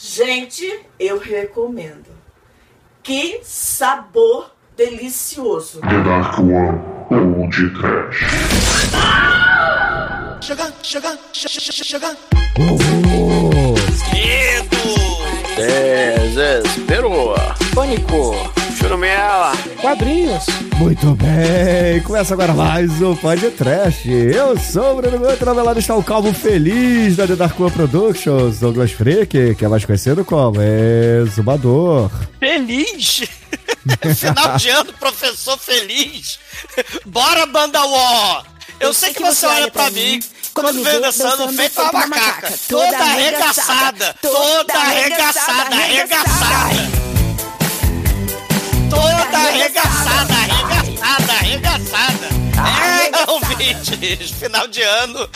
Gente, eu recomendo. Que sabor delicioso. The Dark One ou de Trash. Chegando, chegando, chegando. Desespero. Pânico. Churumela. Quadrinhos. Muito bem, começa agora mais um Pod Trash. Eu sou o Bruno Guto, na velada está o Calvo Feliz da The Dark One Productions, Douglas Freak, que é mais conhecido como Exumador. Feliz! Final de ano, professor feliz! Bora, banda War! Eu, sei que, você olha pra mim quando vem dançando feito uma macaca, toda arregaçada, toda arregaçada, arregaçada! Toda arregaçada, arregaçada, arregaçada! É, ouvintes, final de ano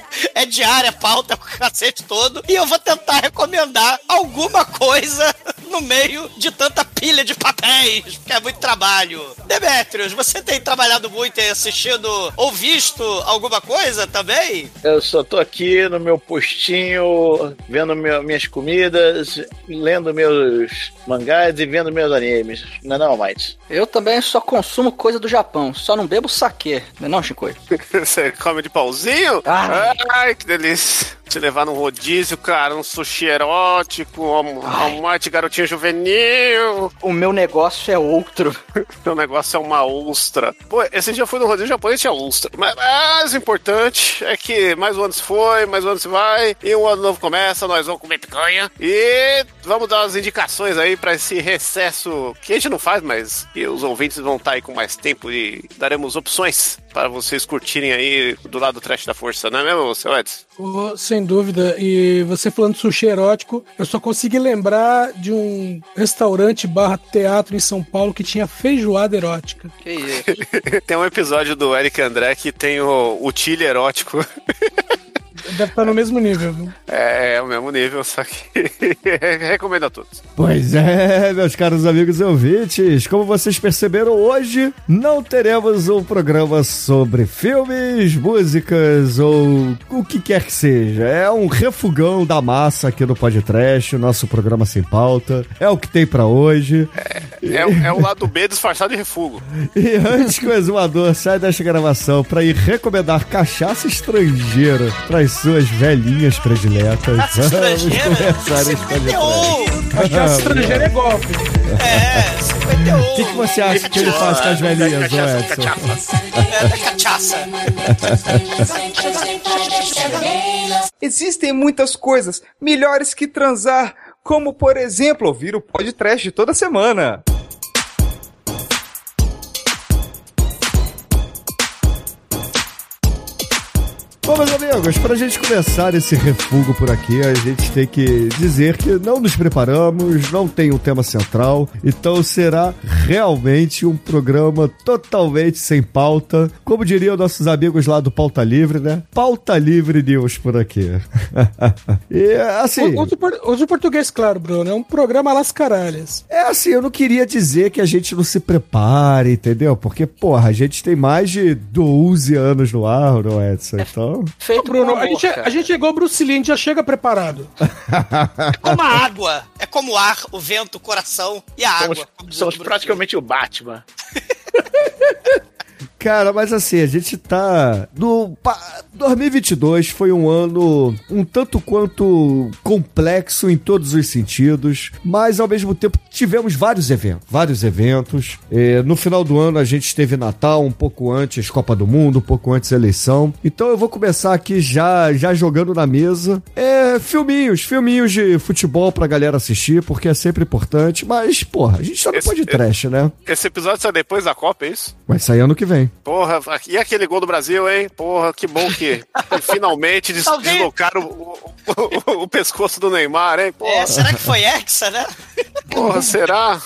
é diária, pauta, o cacete todo. E eu vou tentar recomendar alguma coisa no meio de tanta pilha de papéis, porque é muito trabalho. Demetrios, você tem trabalhado muito e assistido ou visto alguma coisa também? Eu só tô aqui no meu postinho, vendo meu, minhas comidas, lendo meus mangás e vendo meus animes. Não é não, Might? Eu também só consumo coisa do Japão, só não bebo saquê, não é não, Shinkoi? Você come de pauzinho? Ai. Ai, que delícia. Te levar num rodízio, cara, um sushi erótico, um almoite garotinho juvenil. O meu negócio é outro. Meu negócio é uma ostra. Pô, esse dia eu fui no rodízio japonês e tinha ostra. Mas, mas o importante é que mais um ano se foi, mais um ano se vai, e um ano novo começa, nós vamos comer picanha. E vamos dar umas indicações aí pra esse recesso que a gente não faz, mas que os ouvintes vão estar aí com mais tempo e daremos opções para vocês curtirem aí do lado do trash da força, não é mesmo, seu Edson? Oh, sem dúvida. E você falando de sushi erótico, eu só consegui lembrar de um restaurante barra teatro em São Paulo que tinha feijoada erótica. Que isso? tem um episódio do Eric André que tem o, o chile erótico. Deve estar no mesmo nível, viu? É, é o mesmo nível, só que recomendo a todos. Pois é, meus caros amigos e ouvintes, como vocês perceberam, hoje não teremos um programa sobre filmes, músicas ou o que quer que seja. É um refugão da massa aqui no Podcast, o nosso programa sem pauta. É o que tem pra hoje. É, é o lado B disfarçado de refugo. E antes que o exumador saia desta gravação para ir recomendar cachaça estrangeira para as suas velhinhas prediletas, Cachaça vamos estrangeira? começar esse podcast. 51! Cachaça estrangeira é golpe. É, 51! O que, que você acha que ele faz com as velhinhas, Edson? É, da cachaça. Existem muitas coisas melhores que transar, como por exemplo ouvir o podcast toda semana. Bom, meus amigos, pra gente começar esse refugo por aqui, a gente tem que dizer que não nos preparamos, não tem um tema central, então será realmente um programa totalmente sem pauta. Como diriam nossos amigos lá do Pauta Livre, né? Pauta Livre News por aqui. e assim. Usa o por- usa o português, claro, Bruno. É um programa las caralhas. É assim, eu não queria dizer que a gente não se prepare, entendeu? Porque, porra, a gente tem mais de 12 anos no ar, não é, Edson? Então. Feito Bruno, com a amor, gente, é- cara. a gente chegou Bruce Lee, a gente já chega preparado. É como a água. É como o ar, o vento, o coração e a água. Somos, diz somos praticamente o Batman. Cara, mas assim, a gente tá. No, pa- 2022 foi um ano um tanto quanto complexo em todos os sentidos, mas ao mesmo tempo tivemos vários eventos. Vários eventos. Eh, no final do ano a gente teve Natal, um pouco antes Copa do Mundo, um pouco antes eleição. Então eu vou começar aqui já, já jogando na mesa. É, filminhos, filminhos de futebol pra galera assistir, porque é sempre importante. Mas, porra, a gente no Esse- pode trash, né? Esse episódio sai depois da Copa, é isso? Vai sair ano que vem. Porra, e aquele gol do Brasil, hein? Porra, que bom que finalmente des Talvez- deslocaram o, o- o- o pescoço do Neymar, hein? Porra, É, será que foi Hexa, né? porra será?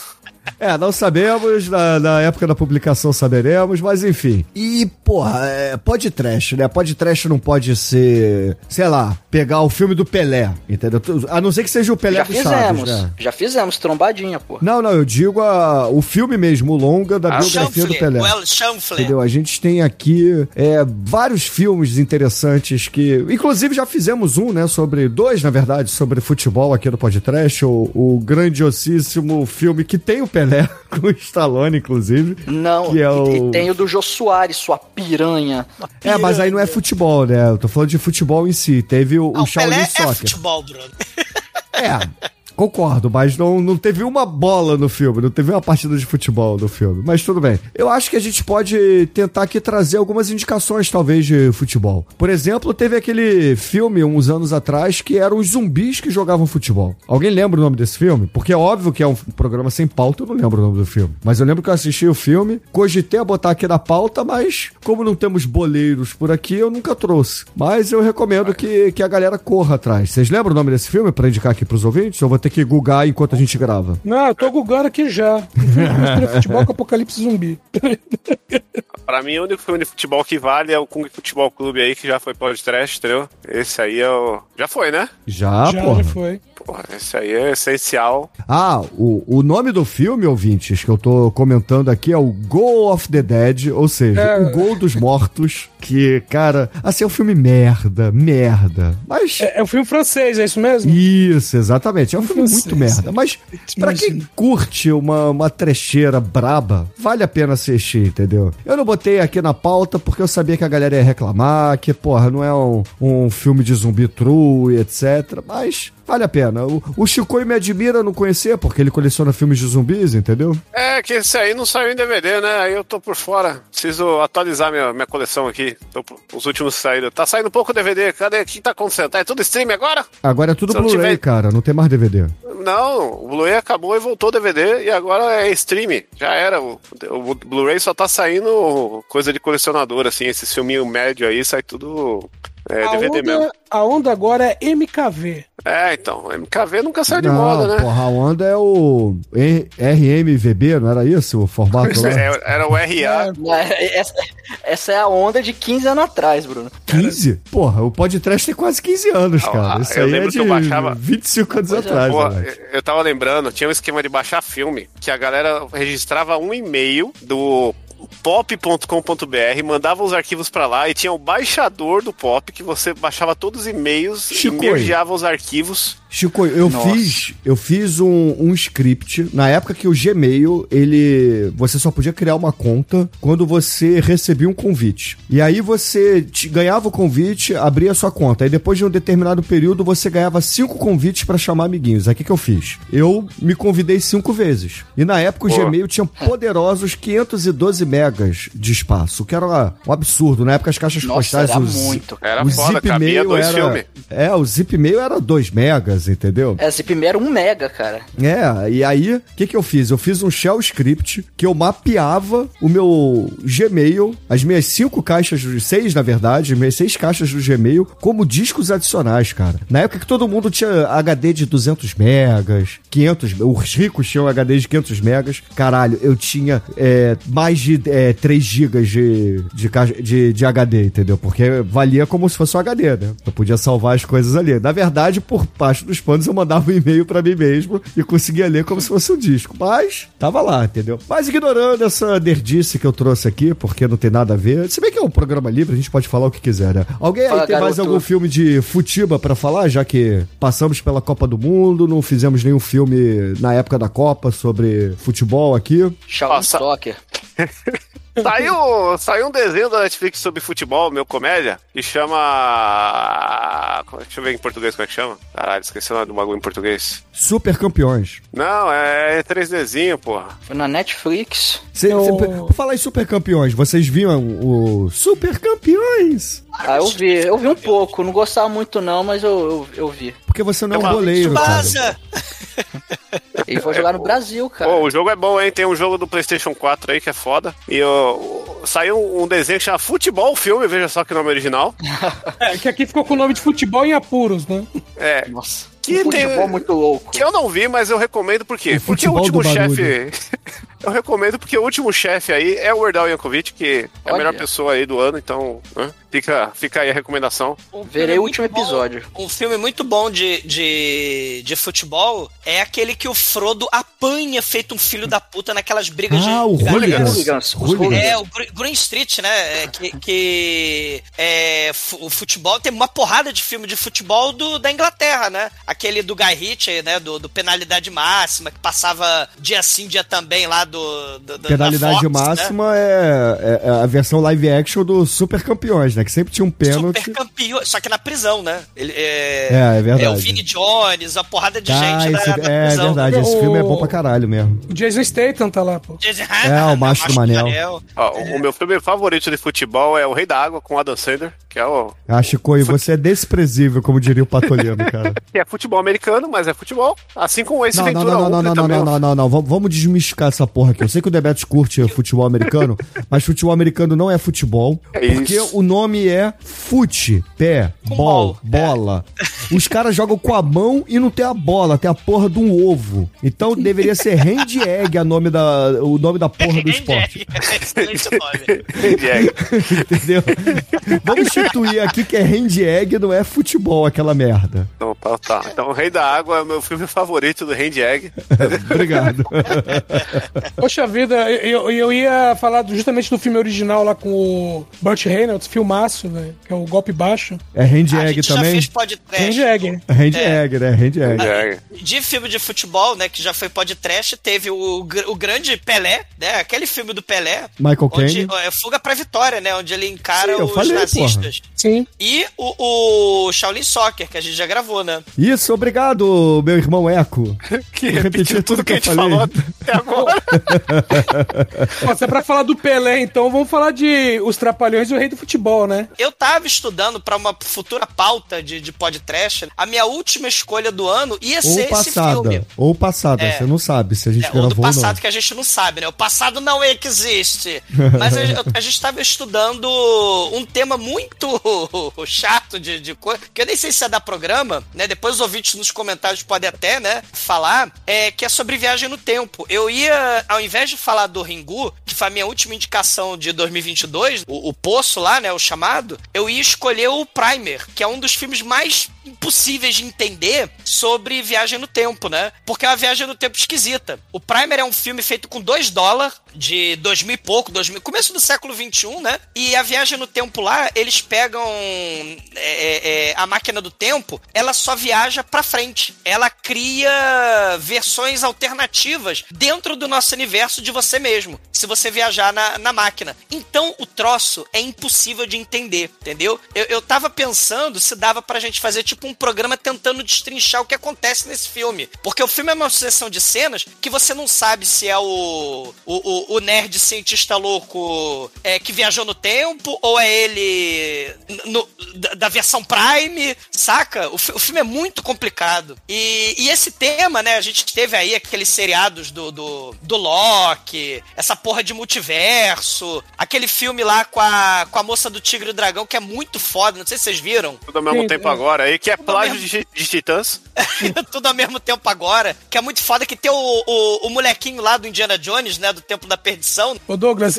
É, não sabemos, na, na época da publicação saberemos, mas enfim. E, porra, é, pode trash, né? Pode trash não pode ser, sei lá, pegar o filme do Pelé, entendeu? A não ser que seja o Pelé Já do fizemos. Chaves, né? Já fizemos, trombadinha, pô. Não, não, eu digo a, o filme mesmo, o longa da Ah, biografia do Pelé. well. Entendeu? A gente tem aqui é, vários filmes interessantes que. Inclusive, já fizemos um, né? Sobre. Dois, na verdade, sobre futebol aqui no podcast. O, o grandiosíssimo filme que tem o Pelé, com o Stallone, inclusive. Não, Que é e, o- e tem o do Jô Soares, sua piranha. É, mas aí não é futebol, né? Eu tô falando de futebol em si. Teve o, Ah, o Shaolin Pelé é Soccer. futebol, Bruno. É. Concordo, mas não, não teve uma bola no filme, não teve uma partida de futebol no filme. Mas tudo bem. Eu acho que a gente pode tentar aqui trazer algumas indicações, talvez, de futebol. Por exemplo, teve aquele filme uns anos atrás que eram os zumbis que jogavam futebol. Alguém lembra o nome desse filme? Porque é óbvio que é um programa sem pauta, eu não lembro o nome do filme. Mas eu lembro que eu assisti o filme, cogitei a botar aqui na pauta, mas como não temos boleiros por aqui, eu nunca trouxe. Mas eu recomendo que, que a galera corra atrás. Vocês lembram o nome desse filme pra indicar aqui pros ouvintes? Eu vou ter que googar enquanto a gente grava. Não, eu tô gugando aqui já. Filme de mistura futebol com apocalipse zumbi. Pra mim, o único filme de futebol que vale é o Kung Futebol Clube aí, que já foi podcast, entendeu? Esse aí é o. Já foi, né? Já, já, já foi. Porra, esse aí é essencial. Ah, o, o nome do filme, ouvintes, que eu tô comentando aqui é o Go of the Dead, ou seja, É. o Gol dos Mortos, que, cara, assim, é um filme merda, merda. Mas. É, é um filme francês, é isso mesmo? Isso, exatamente. É um filme Nossa, muito isso. merda. Mas pra quem curte uma, uma trecheira braba, vale a pena assistir, entendeu? Eu não botei aqui na pauta porque eu sabia que a galera ia reclamar, que, porra, não é um, um filme de zumbi true etc. Mas vale a pena. O, o Chicoio me admira não conhecer, porque ele coleciona filmes de zumbis, entendeu? É que esse aí não saiu em DVD, né? Aí eu tô por fora. Preciso atualizar minha, minha coleção aqui. Tô, os últimos saíram. Tá saindo pouco DVD. Cadê? O que tá acontecendo? Tá, é tudo stream agora? Agora é tudo Blu-ray, tiver- cara, não tem mais DVD. Não, o Blu-ray acabou e voltou DVD e agora é stream. Já era. O, o Blu-ray só tá saindo coisa de colecionador, assim. Esse filminho médio aí sai tudo é, a, DVD mesmo. onda, a onda agora é MKV. É, então. MKV nunca saiu de não, moda, né? porra, a onda é o RMVB, não era isso o formato lá? É, era o RA. É, Essa, essa é a onda de 15 anos atrás, Bruno. 15? Porra, o podcast tem quase 15 anos, Ah, cara. Isso eu aí é lembro de que eu baixava- 25 anos Pois é. atrás, Pô, né? eu tava lembrando, tinha um esquema de baixar filme, que a galera registrava um e-mail do pop.com.br, mandava os arquivos pra lá e tinha o baixador do pop que você baixava todos os e-mails Chico, e mergeava os arquivos. Chico, eu Nossa. fiz, eu fiz um, um script na época que o Gmail, ele, você só podia criar uma conta quando você recebia um convite. E aí você te- ganhava o convite, abria a sua conta. Aí depois de um determinado período você ganhava cinco convites pra chamar amiguinhos. Aí o que, que eu fiz? Eu me convidei cinco vezes. E na época o Pô. Gmail tinha poderosos 512 megas de espaço, o que era um absurdo. Na época as caixas Nossa, postais era os- muito. Era o foda, zip mail era, filmes. É, o zip mail era 2 megas, entendeu? É, Zip Mail era um mega, cara. É, e aí, o que que eu fiz? Eu fiz um shell script que eu mapeava o meu Gmail, as minhas cinco caixas, de seis na verdade, as minhas seis caixas do Gmail, como discos adicionais, cara. Na época que todo mundo tinha HD de 200 megas, 500, os ricos tinham HD de 500 megas, caralho, eu tinha é, mais de é, 3 gigas de, de, de, de HD, entendeu? Porque valia como se fosse um HD, né? Eu podia salvar as coisas ali. Na verdade, por parte dos panos, eu mandava um e-mail pra mim mesmo e conseguia ler como se fosse um disco. Mas, tava lá, entendeu? Mas ignorando essa nerdice que eu trouxe aqui, porque não tem nada a ver. Se bem que é um programa livre, a gente pode falar o que quiser, né? Alguém aí Fala, tem mais garoto. algum filme de futiba pra falar, já que passamos pela Copa do Mundo, não fizemos nenhum filme na época da Copa sobre futebol aqui. Shaolin Nossa. Soccer. Saiu, saiu um desenho da Netflix sobre futebol, meu comédia, que chama. Deixa eu ver em português como é que chama. Caralho, esqueci o nome do bagulho em português. Super campeões. Não, é 3Dzinho, porra. Foi na Netflix. Cê, Eu- cê- por falar em super campeões, vocês viram o Super Campeões? Ah, eu vi. Eu vi um pouco. Não gostava muito não, mas eu, eu, eu vi. Porque você não é um Uma- goleiro, cara. Ele foi jogar no Brasil, cara. Pô, o jogo é bom, hein? Tem um jogo do PlayStation 4 aí que é foda. E o- saiu um desenho que chama Futebol Filme, veja só que nome original. É, que aqui ficou com o nome de futebol em apuros, né? É. Nossa. Que um tem- futebol muito louco. Que eu não vi, mas eu recomendo por quê? Porque o futebol do último barulho. chefe. Eu recomendo porque o último chefe aí é o Erdal Yankovic, que é a Olha. melhor pessoa aí do ano, então né, fica, fica aí a recomendação. Um Verei o último bom- episódio. um filme muito bom de, de, de futebol é aquele que o Frodo apanha feito um filho da puta naquelas brigas Ah, de o galera. Hooligans. Hooligans. É, o Gr- Green Street, né? é, que que é, o futebol tem uma porrada de filme de futebol do, da Inglaterra, né? Aquele do Guy Ritchie, né? Do, do Penalidade Máxima, que passava dia sim, dia também lá do. Do do- Penalidade da Fox, né? máxima é, é a versão live action do Super Campeões, né? Que sempre tinha um pênalti. Super campeão, só que na prisão, né? Ele, é, É, é verdade. É o Vini Jones, a porrada de Ah, gente na, esse- na é prisão. verdade, esse O- filme é bom pra caralho mesmo. O Jason Statham tá lá, pô. É, o Macho do Manel. Ó, o, o meu filme favorito de futebol é O Rei da Água, com Adam Sandler, que é o Ah, Chico, e você é desprezível, como diria o Patolino, cara. que é futebol americano, mas é futebol. Assim como esse Não, não, Ventura não, não, não, não, também. não, não, não, não. Vamos- desmistificar essa porra aqui. Eu sei que o Debetes curte futebol americano, mas futebol americano não é futebol. É porque isso. o nome é fute, pé, bol, bol, é. bola. Os caras jogam com a mão e não tem a bola, tem a porra de um ovo. Então deveria ser hand egg a nome da, o nome da porra do esporte. Excelente nome. Diego. Entendeu? Vamos instituir aqui que é hand egg, não é futebol aquela merda. Então, tá, tá. Então, O Rei da Água é o meu filme favorito do Hand Egg. Obrigado. Poxa vida, eu, eu ia falar justamente do filme original lá com o Burt Reynolds, filmaço, velho, que é o Golpe Baixo. É hand A egg gente já também? fez podcast. Hand egg. Hand É. egg, né? Hand egg. Hand Egg. De filme de futebol, né, que já foi podcast, teve o, o grande Pelé, né, aquele filme do Pelé, Michael onde Caine. é Fuga pra Vitória, né, onde ele encara Sim, os falei, nazistas. Sim. E o, o Shaolin Soccer, que a gente já gravou, né? Isso, obrigado, meu irmão Eco. Que repetiu tudo tudo que a gente falei. falou até agora. Se é pra falar do Pelé, então vamos falar de Os Trapalhões e o Rei do Futebol, né? Eu tava estudando pra uma futura pauta de, de podcast. A minha última escolha do ano ia Ou ser esse passada. filme. Ou passada, É. você não sabe se a gente É, ou gravou do ou passado não. que a gente não sabe, né? O passado não existe. Mas a, a gente estava estudando um tema muito chato de, de coisa, que eu nem sei se é da programa, né? Depois os ouvintes nos comentários podem até, né, falar, é, que é sobre viagem no tempo. Eu ia, ao invés de falar do Ringu, que foi a minha última indicação de 2022, o, o Poço lá, né, o chamado, eu ia escolher o Primer, que é um dos filmes mais impossíveis de entender sobre viagem no tempo, né? Porque é uma viagem no tempo esquisita. O Primer é um filme feito com 2 dólares, de 2000 e pouco, 2000, começo do século 21, né? E a viagem no tempo lá, eles pegam é, é, é, a máquina do tempo, ela só viaja pra frente. Ela cria versões alternativas dentro do nosso universo de você mesmo, se você viajar na, na máquina. Então, o troço é impossível de entender, entendeu? Eu, eu tava pensando se dava pra gente fazer tipo um programa tentando destrinchar o que acontece nesse filme. Porque o filme é uma sucessão de cenas que você não sabe se é o, o, o, o nerd cientista louco é, que viajou no tempo ou é ele no- da, da versão Prime, saca? O, o filme é muito complicado. E, e esse tema, né? A gente teve aí aqueles seriados do, do, do Loki, essa porra de multiverso, aquele filme lá com a, com a moça do Tigre e o Dragão que é muito foda, não sei se vocês viram. Tudo ao mesmo Sim, tempo é. agora aí, que é plágio mesmo- de, de Titãs. Tudo ao mesmo tempo agora, que é muito foda que tem o, o, o molequinho lá do Indiana Jones, né? Do Tempo da Perdição. Ô Douglas,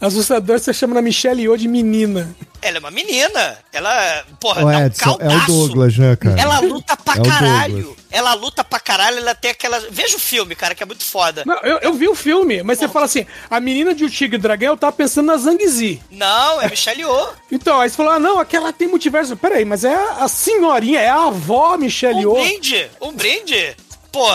assustador você chama a Michelle Yeoh de menina. Ela é uma menina. Ela, porra, Ô, um Edson, é o. Douglas, né, cara? Ela luta pra É caralho. Ela luta pra caralho, ela tem aquela. Veja o filme, cara, que é muito foda. Não, eu, eu vi o filme, mas você fala assim, a menina de O Tigre e o Dragão, eu tava pensando na Zangzi. Não, é Michelle Yeoh. Então, aí você falou, ah, não, aquela tem multiverso. Peraí, mas é a senhorinha, é a avó Michelle Um Yeoh. brinde, um brinde. Pô,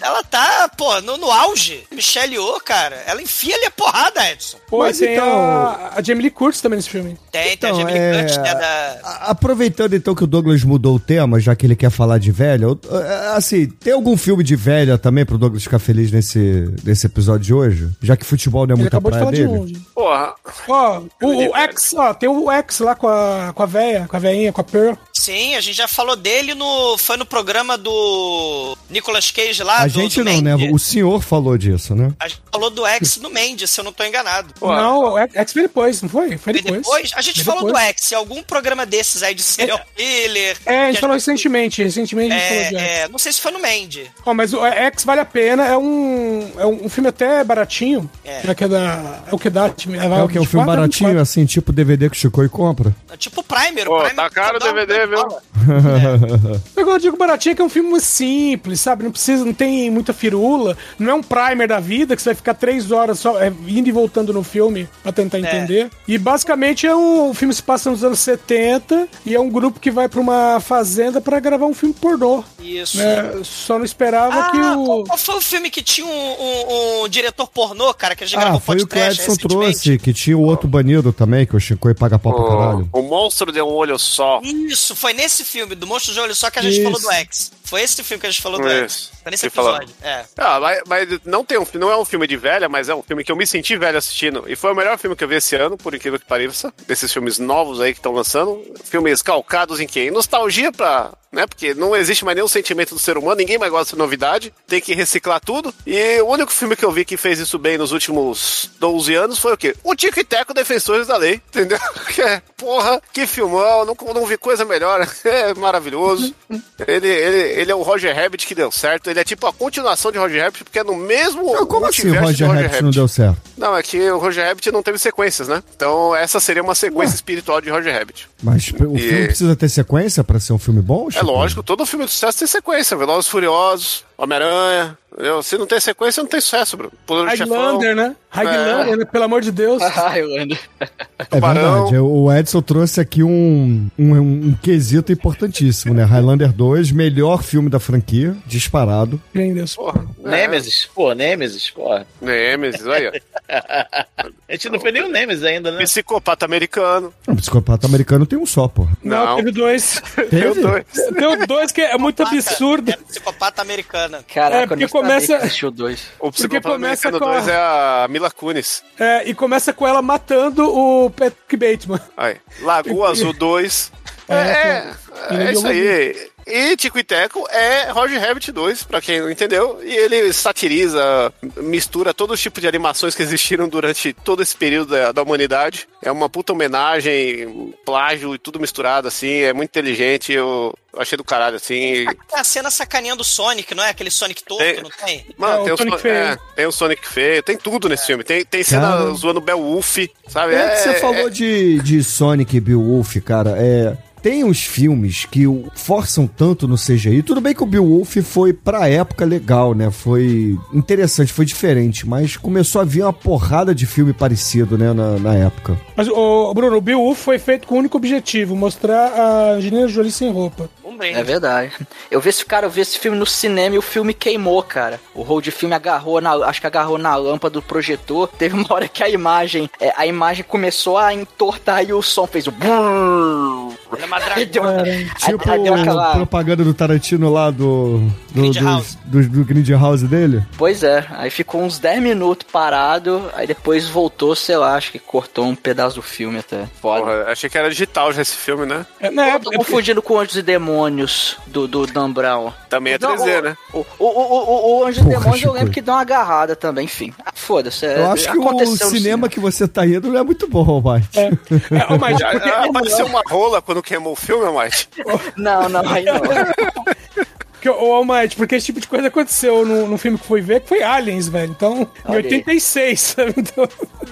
ela tá, pô, no, no auge. Michelle Yeoh, cara, ela enfia ali a porrada, Edson. Pô, Mas tem então- a, a Jamie Lee Curtis também nesse filme. Tem, tem Então, a Jamie é, Lee Curtis, né, da... Aproveitando então que o Douglas mudou o tema, já que ele quer falar de velha, eu- é, assim, tem algum filme de velha também pro Douglas ficar feliz nesse, nesse episódio de hoje? Já que futebol não é Ele muita acabou de praia falar de dele? Porra, Ó, o, o X, ó, tem o X lá com a, com a véia, com a veinha, com a Pearl. Sim, a gente já falou dele no. Foi no programa do Nicolas Cage lá. A do, gente do não, né? O senhor falou disso, né? A gente falou do X no Mendes, se eu não tô enganado. Não, o X foi depois, não foi? Foi depois. depois? A gente Foi falou depois. do X, em algum programa desses aí de serial killer. É, a gente falou recentemente, recentemente a gente falou de X. É, é, não sei se foi no Mandy. Ó, mas o X vale a pena, é um, é um filme até baratinho. É. É, que é, da, é o que dá. tipo, É o que? Um filme baratinho, assim, tipo DVD que o Chico compra? É Tipo o Primer. Pô, o Primer tá caro o dá um- viu? Quando eu digo baratinho é que é um filme simples, sabe? Não precisa, não tem muita firula. Não é um primer da vida que você vai ficar três horas só é, indo e voltando no filme pra tentar entender. E basicamente é um, o filme se passa nos anos 70 e é um grupo que vai pra uma fazenda pra gravar um filme pornô. Isso. né? Só não esperava Ah, que o. qual, foi o filme que tinha um, um- um diretor pornô, cara, que a gente Ah, gravou foi o que o Edson trouxe, que tinha o outro banido também, que o Chico paga pau pra caralho. O, o monstro de um olho só. Isso, foi nesse filme, do Monstro de Olho Só, que a gente Isso. falou do X. Foi esse filme que a gente falou do Isso. X. Foi nesse episódio. É. Ah, mas, mas não, tem um, não é um filme de velha, mas é um filme que eu me senti velho assistindo. E foi o melhor filme que eu vi esse ano, por incrível que pareça. Desses filmes novos aí que estão lançando. Filmes calcados em quem? Nostalgia pra. Né? Porque não existe mais nenhum sentimento do ser humano, ninguém mais gosta de novidade, tem que reciclar tudo. E o único filme que eu vi que fez isso bem nos últimos 12 anos foi o quê? O Tico e Teco Defensores da Lei, entendeu? Que é, porra, que filmão, não, não vi coisa melhor, é maravilhoso. Ele, ele, ele é o Roger Rabbit que deu certo, ele é tipo a continuação de Roger Rabbit, porque é no mesmo Ah, Como assim o de Roger Rabbit não deu certo? Não, é que o Roger Rabbit não teve sequências, né? Então essa seria uma sequência espiritual de Roger Rabbit. Mas o E- filme precisa ter sequência pra ser um filme bom? É Chico? lógico, todo filme de sucesso tem sequência. Velozes e Furiosos, Homem-Aranha. Se não tem sequência, não tem sucesso, Bruno. Poder do Chefão. Highlander, né? Highlander, né? Pelo amor de Deus. Highlander. É verdade, o Edson trouxe aqui um, um, um quesito importantíssimo, né? Highlander 2, melhor filme da franquia, disparado. Porra, Nemesis, pô, Nemesis, pô. Nemesis, olha. A gente não fez nem o Nemesis ainda, né? Psicopata americano. O psicopata americano tem um só, porra. Não, Não. teve dois. Teve? dois. Tem o dois que é muito absurdo. É psicopata americana. Caraca, É, porque começa- assistiu dois. O Porque começa com a- 2 é a Mila Kunis. É, e começa com ela matando o Patrick Bateman. Aí. Lagoa Azul 2. É, é, Ele é isso deu aí. E Tico e Teco é Roger Rabbit 2, pra quem não entendeu. E ele satiriza, mistura todos os tipos de animações que existiram durante todo esse período da, da humanidade. É uma puta homenagem, plágio e tudo misturado, assim. É muito inteligente. Eu achei do caralho, assim. Tem a cena sacaneando o Sonic, não é? Aquele Sonic torto, Tem. não tem? Mano, É, o tem, o Sonic Son- feio. é, tem o Sonic feio, tem tudo nesse filme. Tem, tem cena Cara. zoando Beowulf, sabe? É, que você falou de, de Sonic e Beowulf, cara. É. Tem uns filmes que o- forçam tanto no CGI. Tudo bem que o Beowulf foi pra época legal, né? Foi interessante, foi diferente. Mas começou a vir uma porrada de filme parecido, né? Na, na época. Mas, o Bruno, o Beowulf foi feito com o único objetivo, mostrar a Angelina Jolie sem roupa. É verdade. Eu vi esse cara, eu vi esse filme no cinema e o filme queimou, cara. O road filme agarrou na, acho que agarrou na lâmpada do projetor. Teve uma hora que a imagem, é, a imagem começou a entortar e o som fez o. É uma dragona. Tipo aí deu aquela, propaganda do Tarantino lá do. Do, Grid House. do, do Grid House dele. Pois é, aí ficou uns 10 minutos parado, aí depois voltou, sei lá, acho que cortou um pedaço do filme até. Foda. Porra, achei que era digital já esse filme, né? É, na Eu tô confundindo com Anjos e Demônios do, do Dan Brown. Também é Não, 3D, o- né? O, o, o, o, o Anjos e Demônios eu lembro que deu uma agarrada também, enfim. Ah, Foda-se. é, Eu acho que o cinema que você tá indo não é muito bom, Mike. é, ó, mas, Ah, Apareceu uma rola quando queimou o filme, Mike. Não, não, aí não. porque, ô, Almighty, porque esse tipo de coisa aconteceu no, no filme que foi ver, que foi Aliens, velho. Então, em Olha aí. 86, sabe? Então,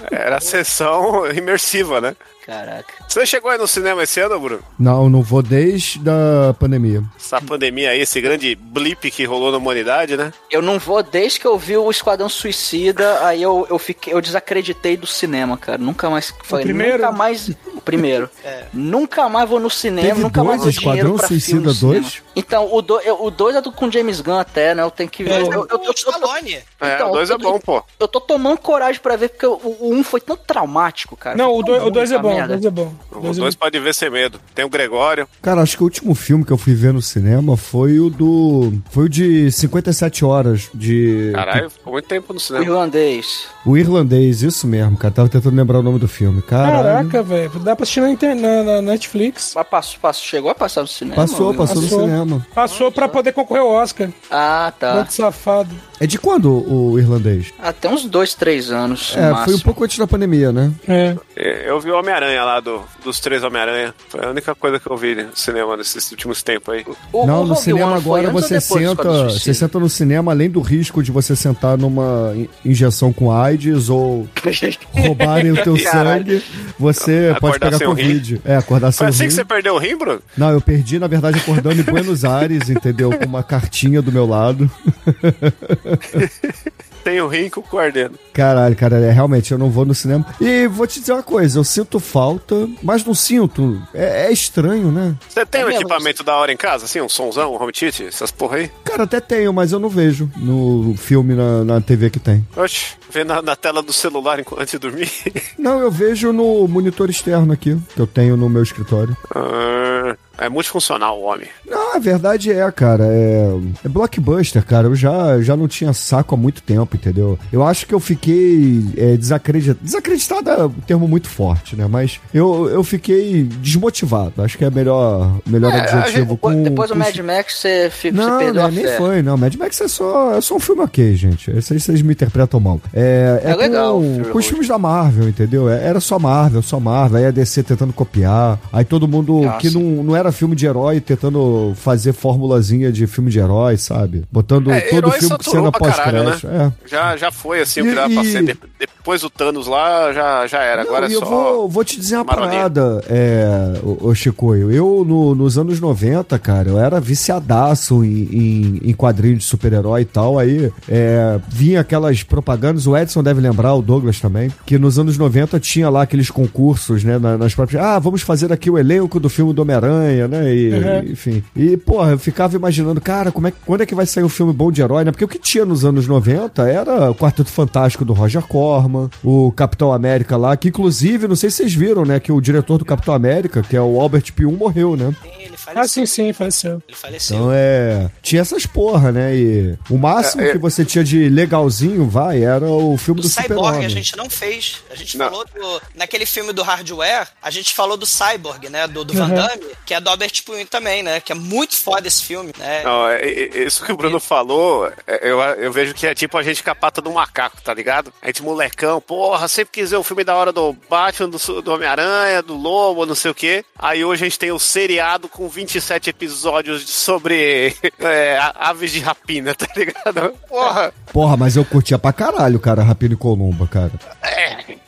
Era a sessão imersiva, né? Caraca. Você chegou aí no cinema esse ano, Bruno? Não, não vou desde a pandemia. Essa pandemia aí, esse grande blip que rolou na humanidade, né? Eu não vou desde que eu vi o Esquadrão Suicida, aí eu, eu fiquei, eu desacreditei do cinema, cara. Nunca mais falei, primeiro? nunca mais, o primeiro. Nunca mais vou no cinema, Teve nunca mais dois, vou dinheiro Esquadrão pra Suicida filme no cinema. 2? Então, o 2 o dois é do, com James Gunn até, né? Eu tenho que ver. É, eu, eu, eu, o eu, tô, Stallone. É, Então, o 2 eu é bom, pô. eu tô tomando coragem pra ver, porque o 1 um foi tão traumático, cara. não, o tão 2 o dois é essa bom, o merda. 2 é bom. O O dois é 2 pode ver sem medo. Tem o Gregório. Cara, acho que o último filme que eu fui ver no cinema foi o do. Foi o de 57 horas de. Caralho, ficou muito tempo no O cinema. irlandês. O irlandês, isso mesmo, cara. Tava tentando lembrar o nome do filme. Caralho. Caraca, velho. Dá pra assistir na, inter- na- na Netflix. Mas passou, passou, chegou a passar no cinema? Passou, Eu- passou no Passou. cinema. Passou pra poder concorrer ao Oscar. Ah, tá. Muito safado. É de quando o irlandês? Até uns dois, três anos. no É, foi um pouco antes da pandemia, né? É. É, Eu vi o Homem-Aranha lá, do, dos três Homem-Aranha. Foi a única coisa que eu vi no cinema nesses últimos tempos aí. O- Não, o no cinema foi agora você senta, você senta no cinema, além do risco de você sentar numa in- injeção com AIDS ou roubarem o teu sangue, você pode Acordar pegar sem o Covid. É, acordar sem Foi assim rim. que você perdeu o rim, Bruno? Não, eu perdi, na verdade, acordando em Buenos Aires, entendeu? Com uma cartinha do meu lado. Tem o rim com o coordeno. Caralho, cara, é, realmente eu não vou no cinema. E vou te dizer uma coisa, eu sinto falta, mas não sinto. É, é estranho, né? Você tem É um mesmo? equipamento da hora em casa, assim? Um sonzão, um home theater, essas porra aí? Cara, até tenho, mas eu não vejo no filme na, na TV que tem. Oxe, vê na, na tela do celular enquanto- antes de dormir. Não, eu vejo no monitor externo aqui, que eu tenho no meu escritório. Ah, é multifuncional o homem. Não, a verdade é, cara, é, é blockbuster, cara. Eu já, já não tinha saco há muito tempo, entendeu? Eu acho que eu fiquei é, desacreditado. Desacreditado é um termo muito forte, né? Mas eu, eu fiquei desmotivado. Acho que é melhor, melhor É, adjetivo. gente- depois do com- Mad Max, você, fi- você Não, perdeu né, a nem fé. foi, não. Mad Max é só, é só um filme ok, gente. Esse aí vocês me interpretam mal. É, É legal o Com, filme com os filmes da Marvel, entendeu? É- Era só Marvel, só Marvel. Aí a DC tentando copiar. Aí todo mundo Ah, que sim. não, não era filme de herói tentando fazer formulazinha de filme de herói, sabe? Botando É, todo filme saturou cena pra caralho, pós-crédito. É. Já, já foi assim, o E- que dava pra e- ser. De- depois do Thanos lá, já, já era. Agora Não, é e só. eu vou, vou te dizer uma marolinha. parada, é, ô, ô Chicoio. Eu, no- nos anos 90, cara, eu era viciadaço em, em, em quadrinhos de super-herói e tal. Aí é, vinha aquelas propagandas, o Edson deve lembrar, o Douglas também, que nos anos 90 tinha lá aqueles concursos, né, na- nas próprias. Ah, vamos fazer aqui o elenco do filme do Homem-Aranha, né? E, Uhum. Enfim. E, porra, eu ficava imaginando, cara, como é, quando é que vai sair um filme bom de herói, né? Porque o que tinha nos anos 90 era o Quarteto Fantástico do Roger Corman, o Capitão América lá, que inclusive, não sei se vocês viram, né, que o diretor do Capitão América, que é o Albert P1, morreu, né? Ele Ah, faleceu. sim, sim, faleceu. Ele faleceu. Então é. Tinha essas porra, né? E o máximo É, é- que você tinha de legalzinho, vai, era o filme Do do, Cyborg a gente não fez. A gente Não. falou do. Naquele filme do Hardware, a gente falou do Cyborg, né? Do, do Van Uhum. Damme, que é do Albert Puin também, né? Que é muito foda esse filme, né? Não, é- é- isso que o Bruno falou, é, eu, eu vejo que é tipo a gente com a pata do macaco, tá ligado? A gente molecão, porra, sempre quis ver um filme da hora do Batman, do, do Homem-Aranha, do Lobo, não sei o quê. Aí hoje a gente tem o seriado com 27 episódios sobre é, aves de rapina, tá ligado? Porra! Porra, mas eu curtia pra caralho, cara, Rapino e Columba, cara.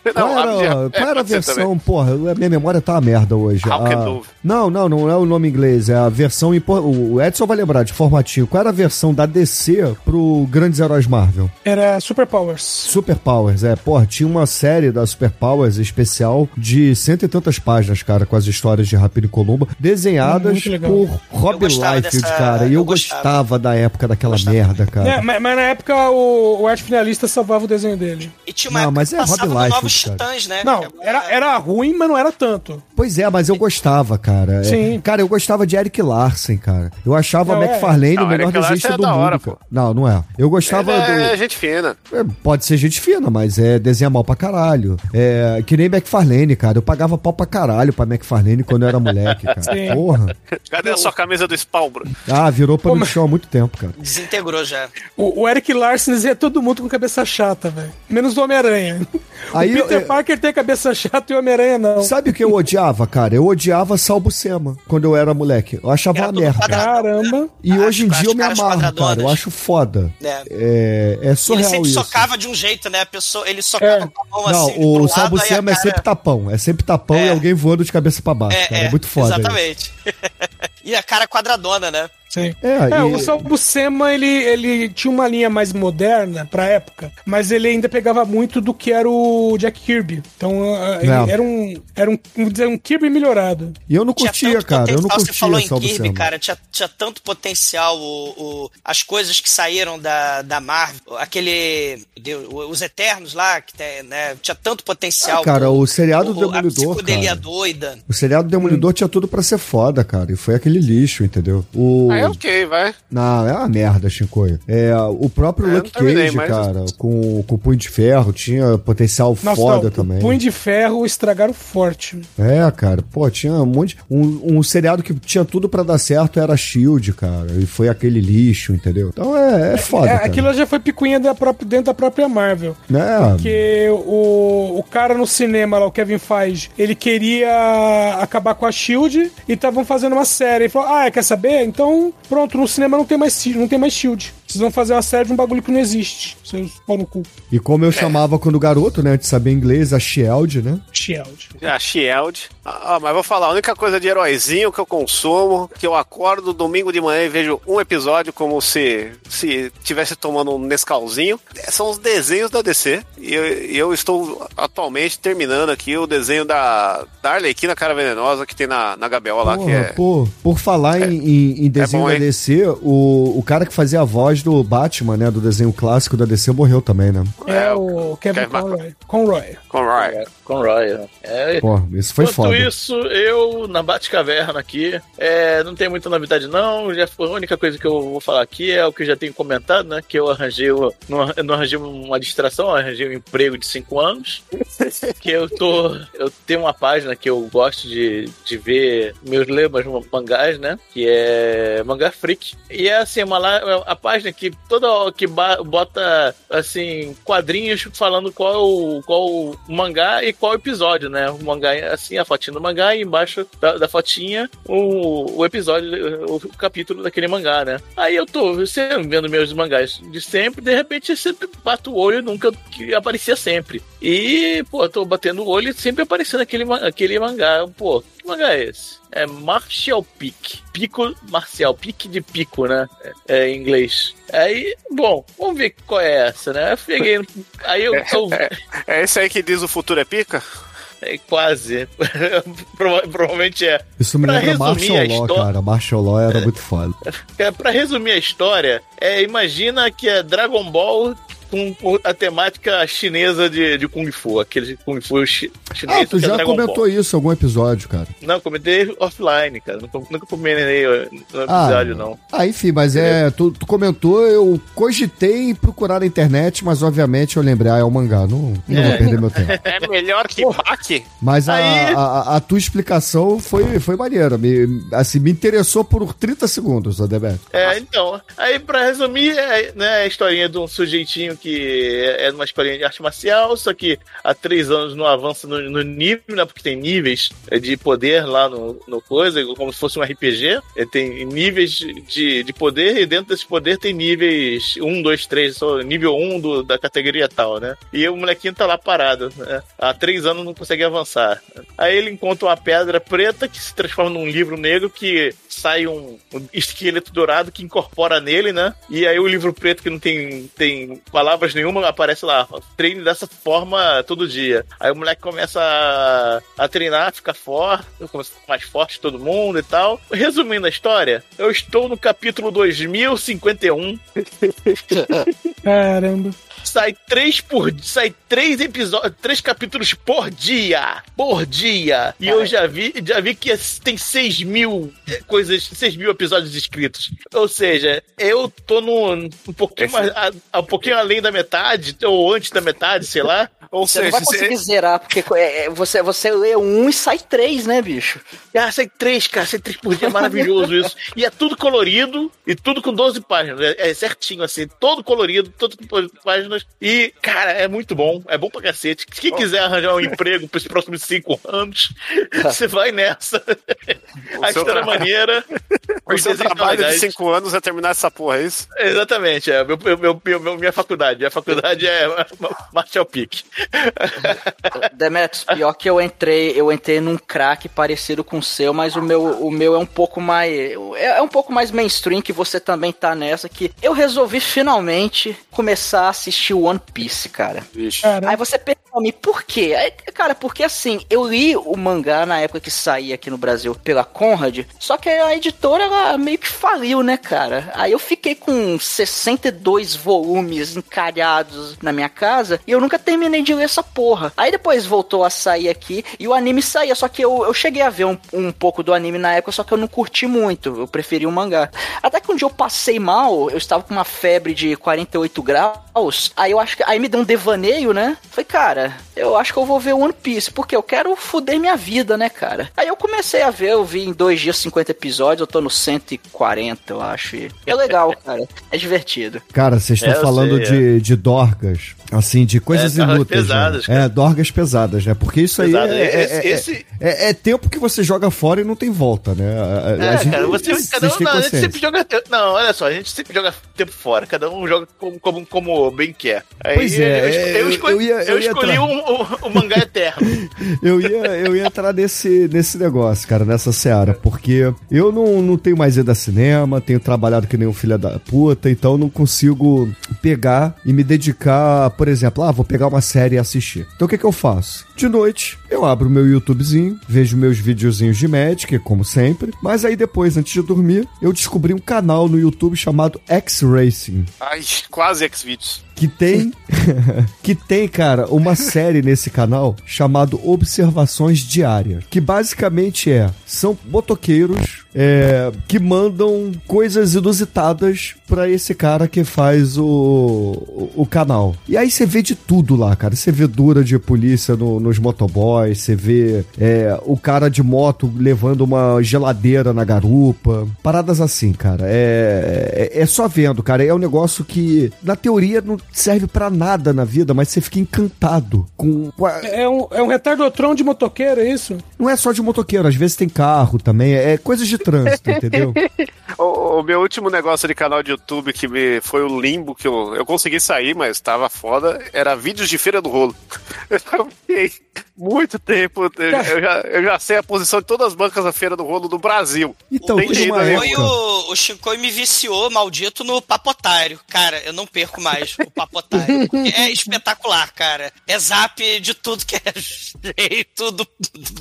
Não, qual era, rapina. qual era a também. versão, porra? A minha memória tá uma merda hoje. A- Dove. Não, não, não é o nome inglês, é a versão. em por- O Edson vai lembrar de formatinho. Qual era a versão da DC pro Grandes Heróis Marvel? Era Super Powers. Super Powers, é, porra, tinha uma série da Super Powers especial de cento e tantas páginas, cara, com as histórias de Rapino e Columba, desenhadas por Rob Liefeld, dessa- cara. E eu, eu gostava. gostava da época daquela Gostava. merda, cara. É, mas, mas na época o, o arte finalista salvava o desenho dele. E tinha uma Não, época mas que é Rob Liefeld, Titãs, né? Não, era, era ruim, mas não era tanto. Pois é, mas eu gostava, cara. É, Sim. cara, eu gostava de Eric Larsen, cara. Eu achava Não, é. McFarlane Não, o melhor Larsen desenhista é do da mundo. hora. Não, não é. Eu gostava Ele do. é gente fina. É, Pode ser gente fina, mas é desenha mal pra caralho. É que nem McFarlane, cara. Eu pagava pau pra caralho pra McFarlane quando eu era moleque, cara. Sim. Porra. Cadê a sua camisa do Spawn, Bruno? Ah, virou pano Pô, de mas- chão há muito tempo, cara. Desintegrou já. O, o Eric Larson dizia todo mundo com cabeça chata, velho. Menos o Homem-Aranha. O Peter eu- Parker tem cabeça chata e o Homem-Aranha não. Sabe o que eu odiava, cara? Eu odiava Salbucema quando eu era moleque. Eu achava Era uma merda. quadrado. Caramba. E As- hoje em dia eu me amarro, cara. Eu acho foda. É. É, é Ele surreal sempre isso. socava de um jeito, né? A pessoa, ele socava É. com a mão Não, assim. o lado, Salbucema é a sempre cara- tapão. É sempre tapão É. e alguém voando de cabeça pra baixo, cara. É muito foda. isso. Exatamente. e a cara quadradona, né? Sim. É, É, e- o Salbucema, ele, ele tinha uma linha mais moderna pra época, mas ele ainda pegava muito do que era o Jack Kirby. Então, ah, ele É. era um, era um, dizer, um Kirby melhorado. E eu não curtia, cara. Eu não curtia Você falou em. Kirby, cara, tinha, tinha tanto potencial o, o- as coisas que saíram da, da Marvel, aquele, Deus, os Eternos lá, que tem, né, tinha tanto potencial. Ah, cara, o seriado do a Demolidor, psicodelia cara. doida. O seriado do Demolidor tinha tudo pra ser foda, cara. E foi aquele lixo, entendeu? O... Ah, é ok, vai. Não, é uma merda, Shinkoio. É, o próprio É, Luke terminei, Cage, mas- cara, com, com o Punho de Ferro, tinha potencial Nossa, foda não, também. Punho de Ferro estragaram forte. É, cara, pô, tinha um monte. Um, um seriado que tinha tudo pra dar certo era Shield, cara. E foi aquele lixo, entendeu? Então é, é foda. É, aquilo já foi picuinha da própria, dentro da própria Marvel. Né? Porque o, o cara no cinema lá, o Kevin Feige, ele queria acabar com a Shield e estavam fazendo uma série. Ele falou: Ah, quer saber? Então, pronto, no cinema não tem mais, não tem mais Shield. Vocês vão fazer uma série de um bagulho que não existe. Seus pau no cu. E como eu chamava quando garoto, né? De saber inglês, a Shield, né? Shield. A Shield. Ah, mas vou falar, a única coisa de heróizinho que eu consumo, que eu acordo domingo de manhã e vejo um episódio como se se tivesse tomando um Nescauzinho, são os desenhos da DC. E eu, eu estou atualmente terminando aqui o desenho da, da Arlequina Cara Venenosa que tem na, na Gabriel lá, que é... pô, por falar em, em- em desenho bom, da hein? DC, o, o cara que fazia a voz do Batman, né? Do desenho clássico da DC morreu também, né? É, o Kevin Kevin Conroy. Conroy. Conroy. Conroy. É, Pô, isso foi Enquanto foda. isso, eu na Batcaverna aqui, é, não tem muita novidade não, já a única coisa que eu vou falar aqui é o que eu já tenho comentado, né, que eu arranjei, o- não, eu não arranjei uma distração, eu arranjei um emprego de 5 anos, que eu tô, eu tenho uma página que eu gosto de, de ver meus ler meus mangás, né, que é Mangá Freak, e é assim, uma, lá- a página que toda que bota, assim, quadrinhos falando qual, o- qual o mangá e qual episódio, né? O mangá, assim, a fotinha do mangá e embaixo da, da fotinha o, o episódio, o, capítulo daquele mangá, né? Aí eu tô sempre vendo meus mangás de sempre, de repente eu sempre bato o olho nunca que aparecia sempre. E, pô, tô batendo o olho e sempre aparecendo aquele, aquele mangá. Pô, que mangá é esse? É Martial Peak. Pico marcial, pique de pico, né? É, em inglês. Aí, bom, vamos ver qual é essa, né? Eu peguei. Aí eu. eu É esse aí que diz o futuro é pica? é, quase. Prova- Provavelmente é. Isso me Pra lembra Martial Law, cara. Martial Law era muito foda. É, pra resumir a história, é, imagina que é Dragon Ball com, a temática chinesa de, de Kung Fu, aquele Kung Fu chi, chinês. Ah, tu é já Dragon comentou Ball. isso em algum episódio, cara. Não, comentei offline, cara. Nunca, nunca comentei no Ah, episódio, não. Ah, enfim, mas é. Tu, tu comentou, eu cogitei em procurar na internet, mas obviamente eu lembrei, ah, é o mangá. Não, não É. vou perder meu tempo. É melhor que Baki? Mas a, Aí- a, a- tua explicação foi, foi maneira. Me, assim, me interessou por 30 segundos, Adeberto. É, então, aí pra resumir, é, né, a historinha de um sujeitinho que é, é uma historinha de arte marcial, só que há três anos não avança no, no nível, né, porque tem níveis é, de poder lá no, no coisa, como se fosse um RPG, é, tem níveis de, de poder e dentro desse poder tem níveis 1, 2, 3, só nível 1 do, da categoria tal, né, e o molequinho tá lá parado, né, há três anos não consegue avançar. Aí ele encontra uma pedra preta que se transforma num livro negro que sai um, um esqueleto dourado que incorpora nele, né? E aí o livro preto que não tem, tem palavras nenhuma aparece lá. Treine dessa forma todo dia. Aí o moleque começa a, a treinar, fica forte, começa a ficar mais forte todo mundo e tal. Resumindo a história, eu estou no capítulo 2051 Caramba. Sai três por sai três episódios, três capítulos por dia, por dia. E eu já vi, já vi que tem seis mil eh, coisas, seis mil episódios escritos. Ou seja, eu tô no um pouquinho mais, a, a- um pouquinho além da metade ou antes da metade, sei lá. Ou Você não seja, vai conseguir zerar, porque é, é, você, você lê um e sai três, né, bicho? Ah, sai três, cara, sai três por dia, é maravilhoso isso. E é tudo colorido e tudo com 12 páginas. É, é certinho, assim, todo colorido, todo com 12 E, cara, é muito bom, é bom pra cacete. Quem quiser arranjar um emprego pros próximos cinco anos, você vai nessa. A história é tra- maneira. o seu trabalho de cinco anos é terminar essa porra, é isso? Exatamente, é. Meu, meu, meu- meu- minha faculdade. Minha faculdade é Marshall Peak. Demetrius, pior que eu entrei, eu entrei num crack parecido com o seu, mas o meu, o meu é um pouco mais. É, é um pouco mais mainstream que você também tá nessa, que eu resolvi finalmente começar a assistir One Piece, cara. Vixe. Aí você, per- Tommy, por quê? É, cara, porque assim, eu li o mangá na época que saía aqui no Brasil pela Conrad, só que a editora ela meio que faliu, né, cara? Aí eu fiquei com 62 volumes encalhados na minha casa e eu nunca terminei de ler essa porra. Aí depois voltou a sair aqui e o anime saía, só que eu, eu cheguei a ver um, um pouco do anime na época, só que eu não curti muito, eu preferi o mangá. Até que um dia eu passei mal, eu estava com uma febre de 48 graus, aí eu acho que aí me deu um devaneio, né? Falei, cara, eu acho que eu vou ver One Piece, porque eu quero fuder minha vida, né, cara? Aí eu comecei a ver, eu vi em dois dias 50 episódios, eu tô no 140, eu acho. E é legal, cara. É divertido. Cara, vocês estão É, falando sei, de, de dorgas, assim, de coisas É, inúteis. pesadas, né? É, dorgas pesadas, né? Porque isso aí Pesado. é, é- Esse- é- esse- é- é tempo que você joga fora e não tem volta, né? A- a- a É, gente- cara, você, cada um, não, a gente sempre joga. Não, olha só, a gente sempre joga tempo fora, cada um joga como, como, como bem quer. Aí Pois é, eu, esco- é, eu, escolhi, eu ia- eu eu ia escolhi o, mangá eterno. Eu ia, eu ia entrar nesse, nesse negócio, cara, nessa seara, porque eu não, não tenho mais ido a cinema, tenho trabalhado que nem um filho da puta, então não consigo pegar e me dedicar, por exemplo, ah, vou pegar uma série e assistir. Então o que que eu faço? De noite, eu abro meu YouTubezinho, vejo meus videozinhos de Magic, como sempre, mas aí depois, antes de dormir, eu descobri um canal no YouTube chamado X-Racing. Ai, quase X-Videos. Que tem. que tem, cara, uma série nesse canal chamado Observações Diárias. Que basicamente é. São motoqueiros é, que mandam coisas inusitadas pra esse cara que faz o, o, o canal. E aí você vê de tudo lá, cara. Você vê dura de polícia no- nos motoboys, você vê é, o cara de moto levando uma geladeira na garupa. Paradas assim, cara. É, é, é só vendo, cara. É um negócio que, na teoria, não serve pra nada na vida, mas você fica encantado com. É um, é um retardotron de motoqueiro, é isso? Não é só de motoqueiro, às vezes tem carro também. É coisas de trânsito, entendeu? O, o meu último negócio de canal de YouTube que me foi o limbo que eu, eu consegui sair, mas tava foda, era vídeos de feira do rolo. Eu fiquei muito tempo, eu eu já, eu já sei a posição de todas as bancas da feira do rolo do Brasil. Então, Tem uma né? Época. o, o Shinkoi me viciou, maldito, no papotário. Cara, eu não perco mais o papotário. é espetacular, cara. É zap de tudo que é jeito do, do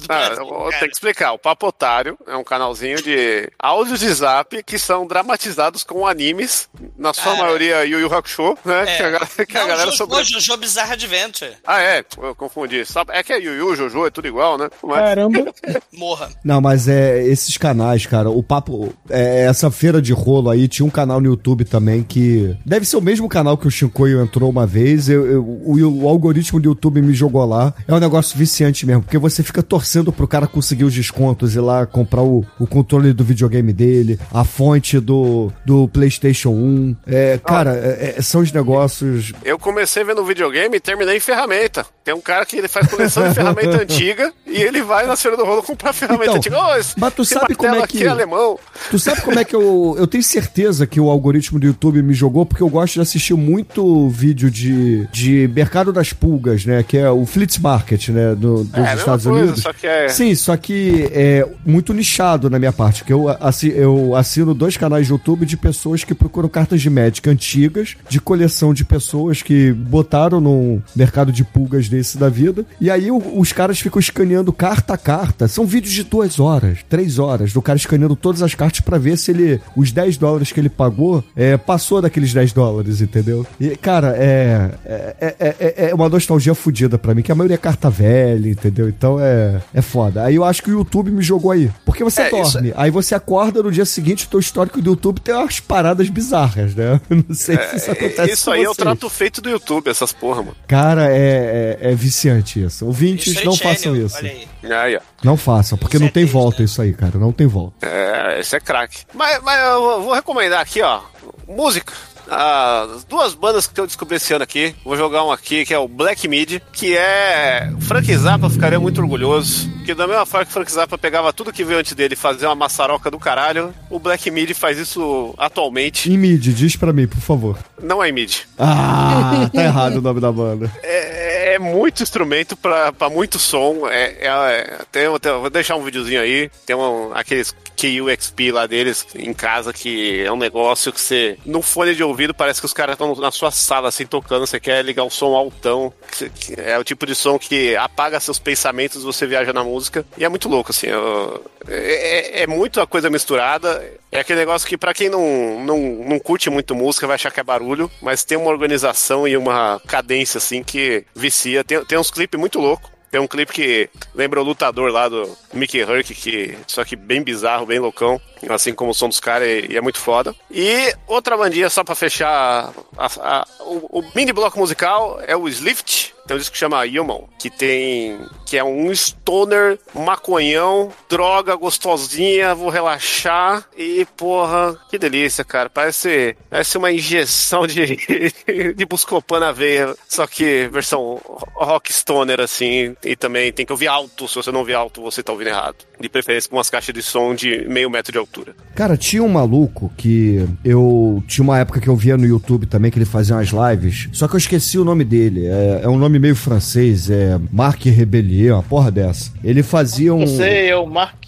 Ah, Brasil, cara. ter que explicar. O Papo Otário é um canalzinho de áudios de zap que são dramatizados com animes, na sua Cara. maioria Yu Yu Hakusho, né? É. Que a, galera- que a Não, galera Jojo, sobre... Jojo Bizarre Adventure. Ah, é, eu confundi. É que é Yu Yu, Jojo, é tudo igual, né? Mas... Caramba. Morra. Não, mas é esses canais, cara. O papo. É, essa feira de rolo aí tinha um canal no YouTube também que. Deve ser o mesmo canal que o Shinkoio entrou uma vez. Eu, eu- o, o algoritmo do YouTube me jogou lá. É um negócio viciante mesmo, porque você fica torcendo pro cara conseguir os descontos e lá comprar o, o controle do videogame dele, a fonte do, do PlayStation 1. É, cara, é- é- são os negócios. Eu comecei vendo videogame e terminei em ferramenta. Tem um cara que ele faz coleção de ferramenta antiga e ele vai na feira do rolo comprar ferramenta Então, antiga. Esse, mas tu sabe como é que- aqui é alemão. Tu sabe como é que eu. Eu tenho certeza que o algoritmo do YouTube me jogou, porque eu gosto de assistir muito vídeo de, de mercado das pulgas, né? Que é o Flitz Market, né? do- dos É, Estados coisa, Unidos. só que é- Sim, só que é muito nichado na minha parte, porque eu, assi- eu assino dois canais de YouTube de pessoas que procuram cartas de Magic antigas, de coleção de pessoas que botaram no mercado de pulgas desse da vida. E aí o- os caras ficam escaneando carta a carta. São vídeos de duas horas, três horas, do cara escaneando todas as cartas pra ver se ele. Os 10 dólares que ele pagou é, passou daqueles 10 dólares, entendeu? E, cara, é. É, é, é- é uma nostalgia fodida pra mim, que a maioria é carta velha, entendeu? Então é, é foda. Aí eu acho que o YouTube me jogou aí. Porque você É, dorme, aí você acorda no dia seguinte, o teu histórico do YouTube tem umas paradas bizarras, né? Eu não sei se isso acontece Isso aí é o trato feito do YouTube, essas porra, mano. Cara, é, é, é viciante isso. Ouvintes, não façam isso. Olha aí. Aí, ó. Não façam, porque Isso não é tem volta né? isso aí, cara. Não tem volta. É, esse é craque. Mas, mas eu vou- vou recomendar aqui, ó. Música. As duas bandas que eu descobri esse ano aqui. Vou jogar um aqui que é o Black Mid, que é. Frank Zappa ficaria muito orgulhoso. Que da mesma forma que Frank Zappa pegava tudo que veio antes dele e fazia uma maçaroca do caralho, o Black Mid faz isso atualmente. Em mid, diz pra mim, por favor. Não é em mid. Ah, tá errado o nome da banda. É, é muito instrumento pra muito som. É, é- é- tem, tem- vou deixar um videozinho aí. Tem um, aqueles KUXP lá deles em casa, que é um negócio que você, no fone de ouvido, parece que os caras estão na sua sala, assim, tocando, você quer ligar o som altão, que- é o tipo de som que apaga seus pensamentos, você viaja na música, e é muito louco, assim, eu- é, é, é muita coisa misturada, é aquele negócio que pra quem não, não, não curte muito música vai achar que é barulho, mas tem uma organização e uma cadência, assim, que vicia, tem, tem uns clipes muito loucos, tem um clipe que lembra o lutador lá do Mickey Herc, que só que bem bizarro, bem loucão, assim como o som dos caras, e, e é muito foda. E outra bandinha, só pra fechar a- a- o, o mini bloco musical, é o Slift. Tem um disco que chama Human, que tem. que é um stoner, maconhão, droga gostosinha, vou relaxar. E, porra, que delícia, cara. Parece, parece uma injeção de, de Buscopan na veia. Só que versão rock stoner, assim. E também tem que ouvir alto. Se você não ouvir alto, você tá ouvindo errado. De preferência com umas caixas de som de meio metro de altura. Cara, tinha um maluco que eu. Tinha uma época que eu via no YouTube também que ele fazia umas lives. Só que eu esqueci o nome dele. É, é um nome meio francês. É Marc Rebellier, uma porra dessa. Ele fazia um. Não sei, é o Mark.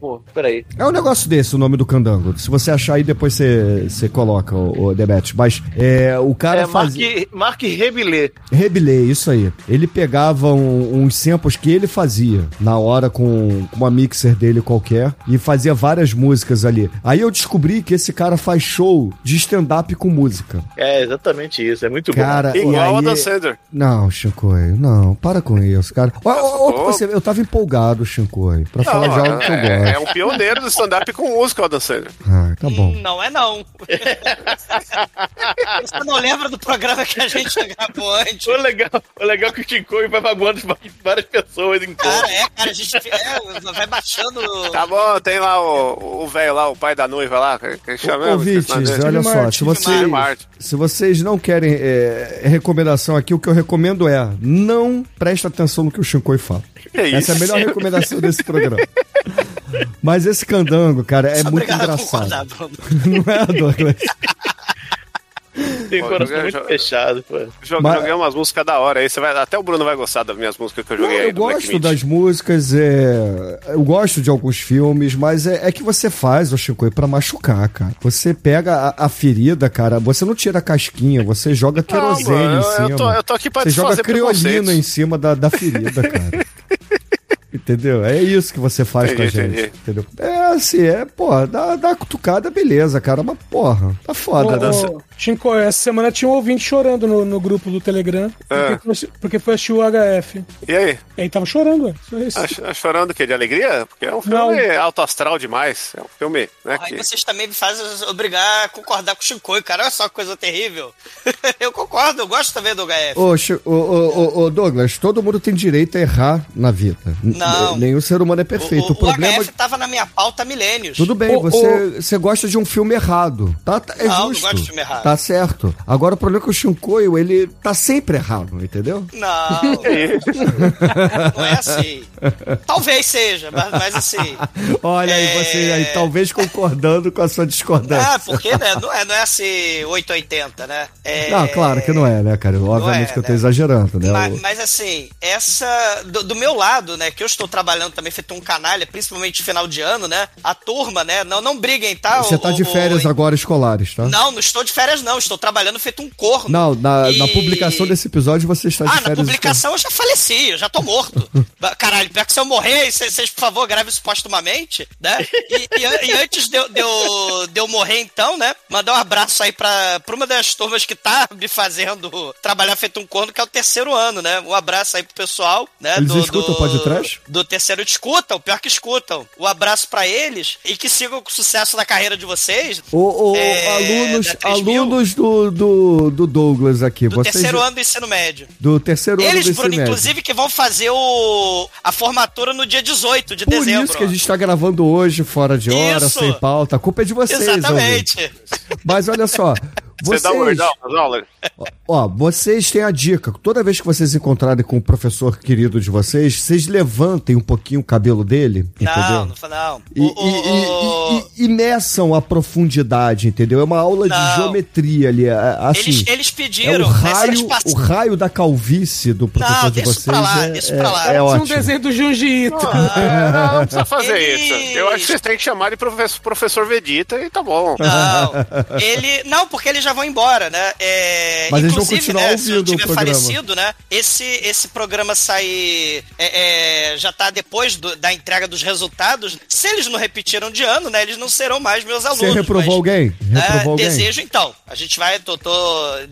Pô, peraí. É um negócio desse o nome do candango. Se você achar aí, depois você você coloca o, o. Mas é, o cara É Mark, fazia. Mark Rebillet. Rebilei, isso aí. Ele pegava um- uns samples que ele fazia na hora com, com uma mixer dele qualquer e fazia várias músicas ali. Aí eu descobri que esse cara faz show de stand-up com música. É exatamente isso, é muito Cara, bom. Igual a aí- Dan Sander. Não, Shinkoi, não, para com isso, cara. Ó, ó, ó, você- eu tava empolgado, Shinkoi, pra falar de algo que eu é, é gosto. um pioneiro do stand-up com música, o Dan Sander. Ah, tá bom. Hum, Não é não. Você não lembra do programa que a gente gravou antes? O legal, o legal é que o Chico vai magoando várias pessoas em Cara, conta. é, cara, a gente é, vai baixando. Tá bom, tem lá o o velho lá, o pai da noiva lá, que, chama Ouvintes, olha só, se vocês, se vocês não querem é, recomendação aqui, o que eu recomendo é não preste atenção no que o Shinkoi fala. Que Essa é a isso? melhor recomendação desse programa. Mas esse candango, cara, é Só muito engraçado. Não é, Douglas? Tem Pô, coração joguei- muito fechado, pô. Joguei, Mas- joguei umas músicas da hora aí, você vai, até o Bruno vai gostar das minhas músicas que eu Não, joguei aí. eu gosto das músicas, é... eu gosto de alguns filmes, mas é, é que você faz, o Chico, pra machucar, cara. Você pega a, a ferida, cara, você não tira a casquinha, você joga querosene mano, em cima. eu tô- eu tô aqui pra Você joga criolina em cima da, da ferida, cara. Entendeu? É isso que você faz com a Entendi, gente. entendi. Entendeu? É assim, é, porra, dá, dá cutucada, beleza, cara. Mas, porra, tá foda, né? Ô, Shinko, essa semana tinha um ouvinte chorando no, no grupo do Telegram. Ah. Porque, foi- porque foi assistir o HF. E aí? E aí tava chorando, ué. Só isso. Tá chorando o quê? De alegria? Porque é um filme alto astral demais. É um filme, né? Aí que- vocês também me fazem obrigar a concordar com o Chicoio, cara. Olha só que coisa terrível. eu concordo, eu gosto também do HF. Ô, ô, ô, ô, Douglas, todo mundo tem direito a errar na vida. Não. Nenhum ser humano é perfeito. O, o, o problema. HF tava na minha pauta há milênios. Tudo bem, você, você gosta de um filme errado. Tá, tá- é Não, não justo. gosto de filme errado. Tá certo. Agora o problema é que o Shinkoio, ele tá sempre errado, entendeu? Não. não é assim. Talvez seja, mas, mas assim. Olha aí, É. você aí, talvez concordando com a sua discordância. Ah, porque né, não, é, não é assim 880, né? É, Não, claro que não é, né, cara? Obviamente é, que eu tô né? exagerando, né? Mas, mas, assim, essa. Do, do meu lado, né? Que eu estou trabalhando também, feito um canalha, principalmente final de ano, né? A turma, né? Não, não briguem, tá? Você o- tá de o- férias o- agora escolares, tá? Não, não estou de férias, não. Estou trabalhando feito um corno. Não, na, E- na publicação desse episódio você está de Ah, na publicação eu já faleci, eu já tô morto. Caralho, pior que se eu morrer, vocês, por favor, gravem isso postumamente, né? E, e e antes de eu, de, eu, de eu morrer, então, né? Mandar um abraço aí pra, pra uma das turmas que tá me fazendo trabalhar feito um corno, que é o terceiro ano, né? Um abraço aí pro pessoal, né? Eles escutam o podcast? Do terceiro escutam, pior que escutam. Um abraço pra eles e que sigam com o sucesso na carreira de vocês. Ô, ô, É, alunos, 3000. Alunos do, do, do Douglas aqui. Do vocês, terceiro ano do ensino médio. Do terceiro ano Eles, do Bruno, ensino médio. inclusive, que vão fazer o a formatura no dia 18 de Por dezembro. isso que a gente tá gravando hoje, fora de hora, Isso. sem pauta. A culpa é de vocês. Exatamente. Mas olha só, Você dá um Vocês- nas aulas? Ó, vocês têm a dica. Toda vez que vocês encontrarem com o professor querido de vocês, vocês levantem um pouquinho o cabelo dele, entendeu? Não, não, não. E, O- e- o- e- e- e meçam a profundidade, entendeu? É uma aula de Não. geometria ali. é- Assim, eles, eles é pediram. o se eles raio, pass- o raio da calvície do professor Não, de vocês. pra lá, é, deixa pra lá. é, é Parece um ótimo. desenho do Junji Ito. Não, não precisa fazer Eles- isso. Eu acho que vocês têm que chamar de professor, professor Vegeta e tá bom. Não, ele. Não, porque eles já vão embora, né? É, Mas eles vão inclusive, continuar né, se eu tiver falecido, né? Esse, esse programa sair. é, é, já tá depois do- da entrega dos resultados. Se eles não repetiram de ano, né? Eles não serão mais meus alunos. Você reprovou mas- alguém? É, Reprovou alguém? desejo, então. A gente vai, tô, tô,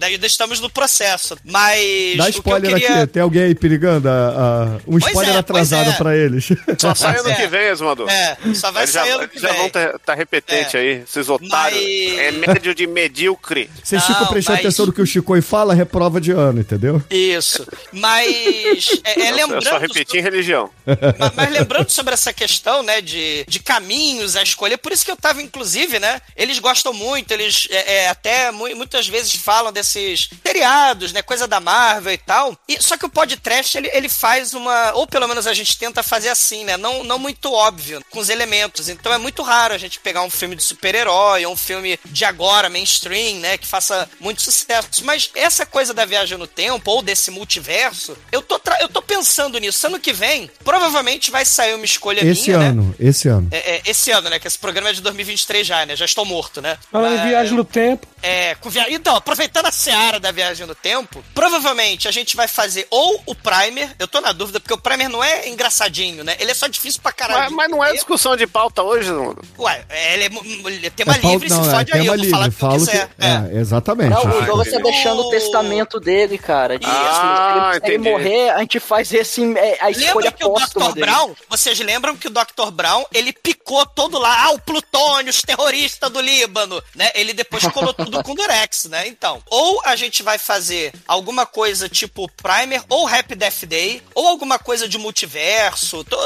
ainda estamos no processo. Mas. Dá o que eu spoiler queria- aqui, tem alguém aí perigando? a- a- um Pois spoiler é, atrasado é. pra eles. Só sai ano É. que vem, Esmando. É, só vai Eles já, sair ano que já vem. vão estar tá repetente É. aí, esses otários. Mas- É médio de medíocre. Vocês Não, ficam prestando mas- atenção no que o Chico fala, reprova de ano, entendeu? Isso. Mas. É, é Eu lembrando. só repeti em religião. Mas, mas lembrando sobre essa questão, né, de, de caminhos a escolher, por isso que eu tava, inclusive, né, eles gostam muito, eles é, é, até mu- muitas vezes falam desses seriados, né, coisa da Marvel e tal, e, só que o podcast, ele, ele faz uma, ou pelo menos a gente tenta fazer assim, né, não, não muito óbvio, com os elementos, então é muito raro a gente pegar um filme de super-herói, ou um filme de agora, mainstream, né, que faça muito sucesso, mas essa coisa da viagem no tempo, ou desse multiverso, eu tô, tra- eu tô pensando nisso, ano que vem, provavelmente vai sair uma escolha Esse minha, né? ano, esse ano. É, é, esse ano, né? Que esse programa é de 2023 já, né? Já estou morto, né? Falando em viagem no tempo. é, com via... Então, aproveitando a seara da viagem no tempo, provavelmente a gente vai fazer ou o Primer, eu tô na dúvida, porque o Primer não é engraçadinho, né? Ele é só difícil pra caralho. Mas, mas não é discussão de pauta hoje, Esmando. Ué, é, ele é, ele é tema É livre, não, se é fode aí, tema eu vou livre, falar o que eu falo que- quiser. É. é, exatamente. Não, o Douglas tá deixando o testamento dele, cara. De- Ah, se ele morrer, a gente faz esse, é, a escolha Lembra que o Dr. dele. Brown, vocês lembram que o Dr. Brown, ele picou todo lá, ah, o Plutônio, os terroristas do Líbano, né? Ele depois colou tudo com Durex, né? Então, ou a gente vai fazer alguma coisa tipo Primer, ou Happy Death Day, ou alguma coisa de multiverso, to-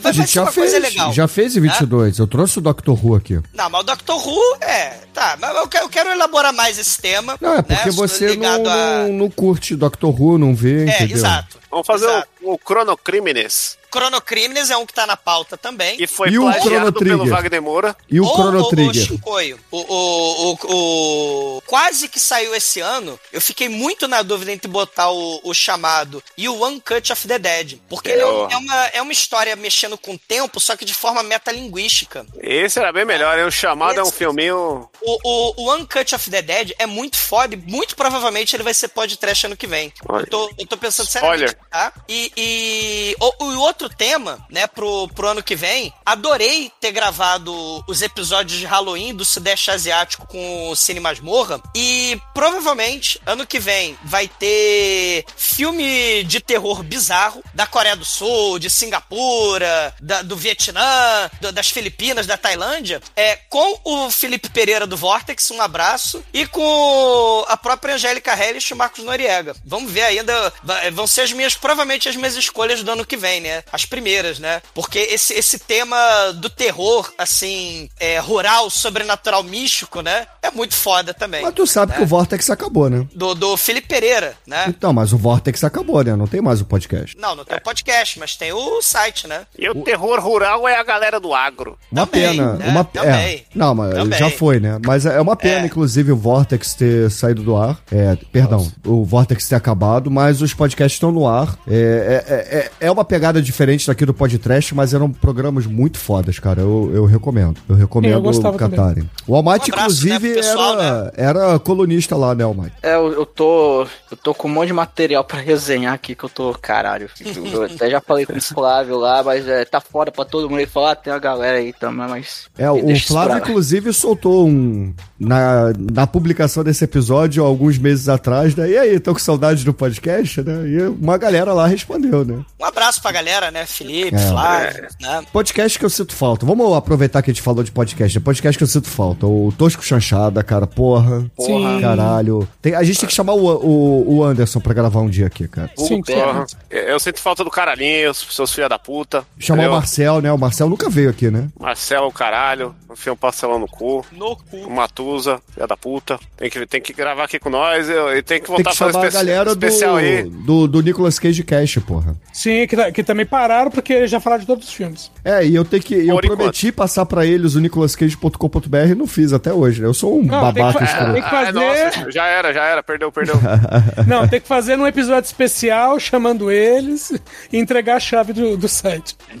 vai, A gente já uma fez, coisa legal. já fez em 22. Eu trouxe o Dr. Who aqui. Não, mas o Dr. Who, é, tá, mas eu quero, eu quero elaborar mais esse tema. Não, é porque né, você não, a- não, curte Dr. Who, não vê, É, entendeu? exato. Vamos fazer exato. o, o Chronocrimes, Chronocrimes é um que tá na pauta também. que foi E plagiado pelo? Wagner Moura. E o Ou- Chrono Trigger? O, o, o, o- Quase que saiu esse ano. Eu fiquei muito na dúvida entre botar o, o chamado e o One Cut of the Dead. Porque ele é, é uma, é uma história mexendo com o tempo, só que de forma metalinguística. Esse era bem melhor, hein? O chamado é um Esse- filminho. O, o, o One Cut of the Dead é muito foda e muito provavelmente ele vai ser podcast ano que vem. Olha. Eu tô, eu tô pensando seriamente, Spoiler. Tá? E, e o, o outro tema, né, pro, pro ano que vem, adorei ter gravado os episódios de Halloween do Sudeste Asiático com o Cine Masmorra e provavelmente ano que vem vai ter filme de terror bizarro da Coreia do Sul, de Singapura, da- do Vietnã, do- das Filipinas, da Tailândia, é, com o Felipe Pereira do Vortex, um abraço, e com a própria Angélica Hellish e o Marcos Noriega. Vamos ver ainda, vão ser as minhas, provavelmente as minhas escolhas do ano que vem, né? As primeiras, né? Porque esse, esse tema do terror, assim, é, rural, sobrenatural, místico, né? É muito foda também. Mas tu sabe né? que o Vortex acabou, né? Do, do Felipe Pereira, né? Então, mas o Vortex acabou, né? Não tem mais o podcast. Não, não tem o podcast, mas tem o site, né? E o terror rural é a galera do agro. Uma Também, pena. né? Uma, Também. É, não, mas Também. já foi, né? Mas é uma pena, É. inclusive, o Vortex ter saído do ar. É, perdão, o Vortex ter acabado, mas os podcasts estão no ar. É, é, é, é uma pegada diferente daqui do podcast, mas eram programas muito fodas, cara. Eu, eu recomendo. Eu recomendo Eu gostava catarem. O Almighty, Um abraço, inclusive, né, pessoal, era, era colunista lá, né, Almighty? É, eu, eu tô. Eu tô com um monte de material pra resenhar aqui que eu tô. Caralho. Eu até já falei com o Flávio lá, mas é, tá fora pra todo mundo. Ah, tem uma galera aí também, mas. É, o Flávio, inclusive, soltou um. Na, na publicação desse episódio, alguns meses atrás, né? E aí, tô com saudade do podcast, né? E uma É, galera lá respondeu, né? Um abraço pra galera, né? Felipe, É. Flávio, né? Podcast que eu sinto falta. Vamos aproveitar que a gente falou de podcast. É podcast que eu sinto falta. O Tosco Chanchada, cara, porra. Sim. Caralho. Tem- a gente tem que chamar o, o, o Anderson pra gravar um dia aqui, cara. Sim, Porra. Eu sinto falta do caralhinho, seus filha da puta. Chamar entendeu? o Marcel, né? O Marcel nunca veio aqui, né? Marcelo, o caralho. Enfia um parcelão no cu. No cu. O Matusa, filha da puta. Tem que, tem que gravar aqui com nós e, tem que Tem voltar que a fazer chamar a espe- galera especial aí. do, do, do Nicolas Cage Cash, porra. Sim, que, que também pararam porque já falaram de todos os filmes. É, e eu tenho que. Eu Por enquanto. prometi passar pra eles o nicolascage.com.br e não fiz até hoje, né? Eu sou um Não, tem que babaca escroto. tem que Ah, fazer- nossa, já era, já era, perdeu, perdeu. Não, tem que fazer num episódio especial chamando eles e entregar a chave do, do site.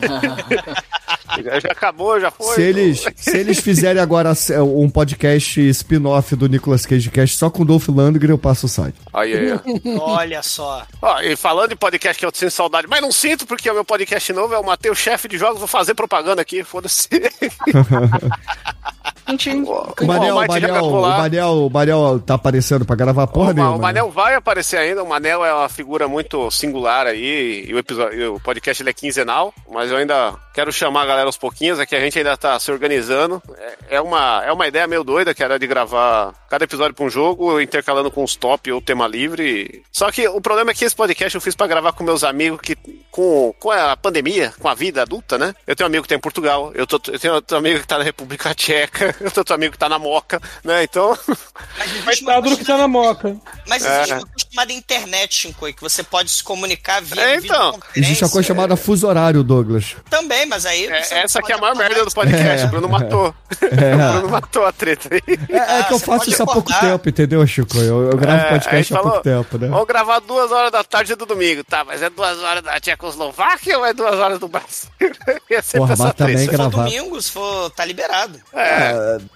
já, acabou, já foi. Se eles, se eles fizerem agora um podcast spin-off do Nicolas Cage Cast só com o Dolph Lundgren, eu passo o site. Aí, aí, ó. Olha só. Ó, e falando de podcast que eu sinto saudade, mas não sinto porque o meu podcast novo é o Matheus Chefe de Jogos, vou fazer propaganda aqui, foda-se. Gente, O Manel, o Manel, o. Manel, o Manel tá aparecendo pra gravar porra o, nenhuma. o Manel vai aparecer ainda, o Manel é uma figura muito singular aí, e o, episódio, o podcast ele é quinzenal, mas eu ainda quero chamar a galera aos pouquinhos, é que a gente ainda tá se organizando. É, é uma, é uma ideia meio doida, que era de gravar cada episódio pra um jogo, intercalando com os top ou tema livre. Só que o problema é que esse podcast eu fiz pra gravar com meus amigos que, com, com a pandemia, com a vida adulta, né? Eu tenho um amigo que tá em Portugal, eu, tô, eu tenho outro amigo que tá na República Tcheca, eu tenho outro amigo que tá na Moca, né? Então. Mas existe uma, Coitado do que tá na moca. mas existe É. uma coisa chamada internet, Shinkoi, que você pode se comunicar via É, então. Existe a coisa chamada fuso horário, Douglas. Também, mas aí... É, essa aqui é a maior acordar merda do podcast. É. O Bruno matou. O Bruno matou a treta aí. É, é Ah, que eu você faço isso há pouco acordar. tempo, entendeu, Chico? Eu, eu gravo É, podcast há falou, pouco tempo, né? Vamos gravar duas horas da tarde do domingo. Tá, mas é duas horas da Tchecoslováquia ou é duas horas do Brasil? é sempre Porra, essa mas também treta. Se for gravar. domingo, se for... Tá liberado. É,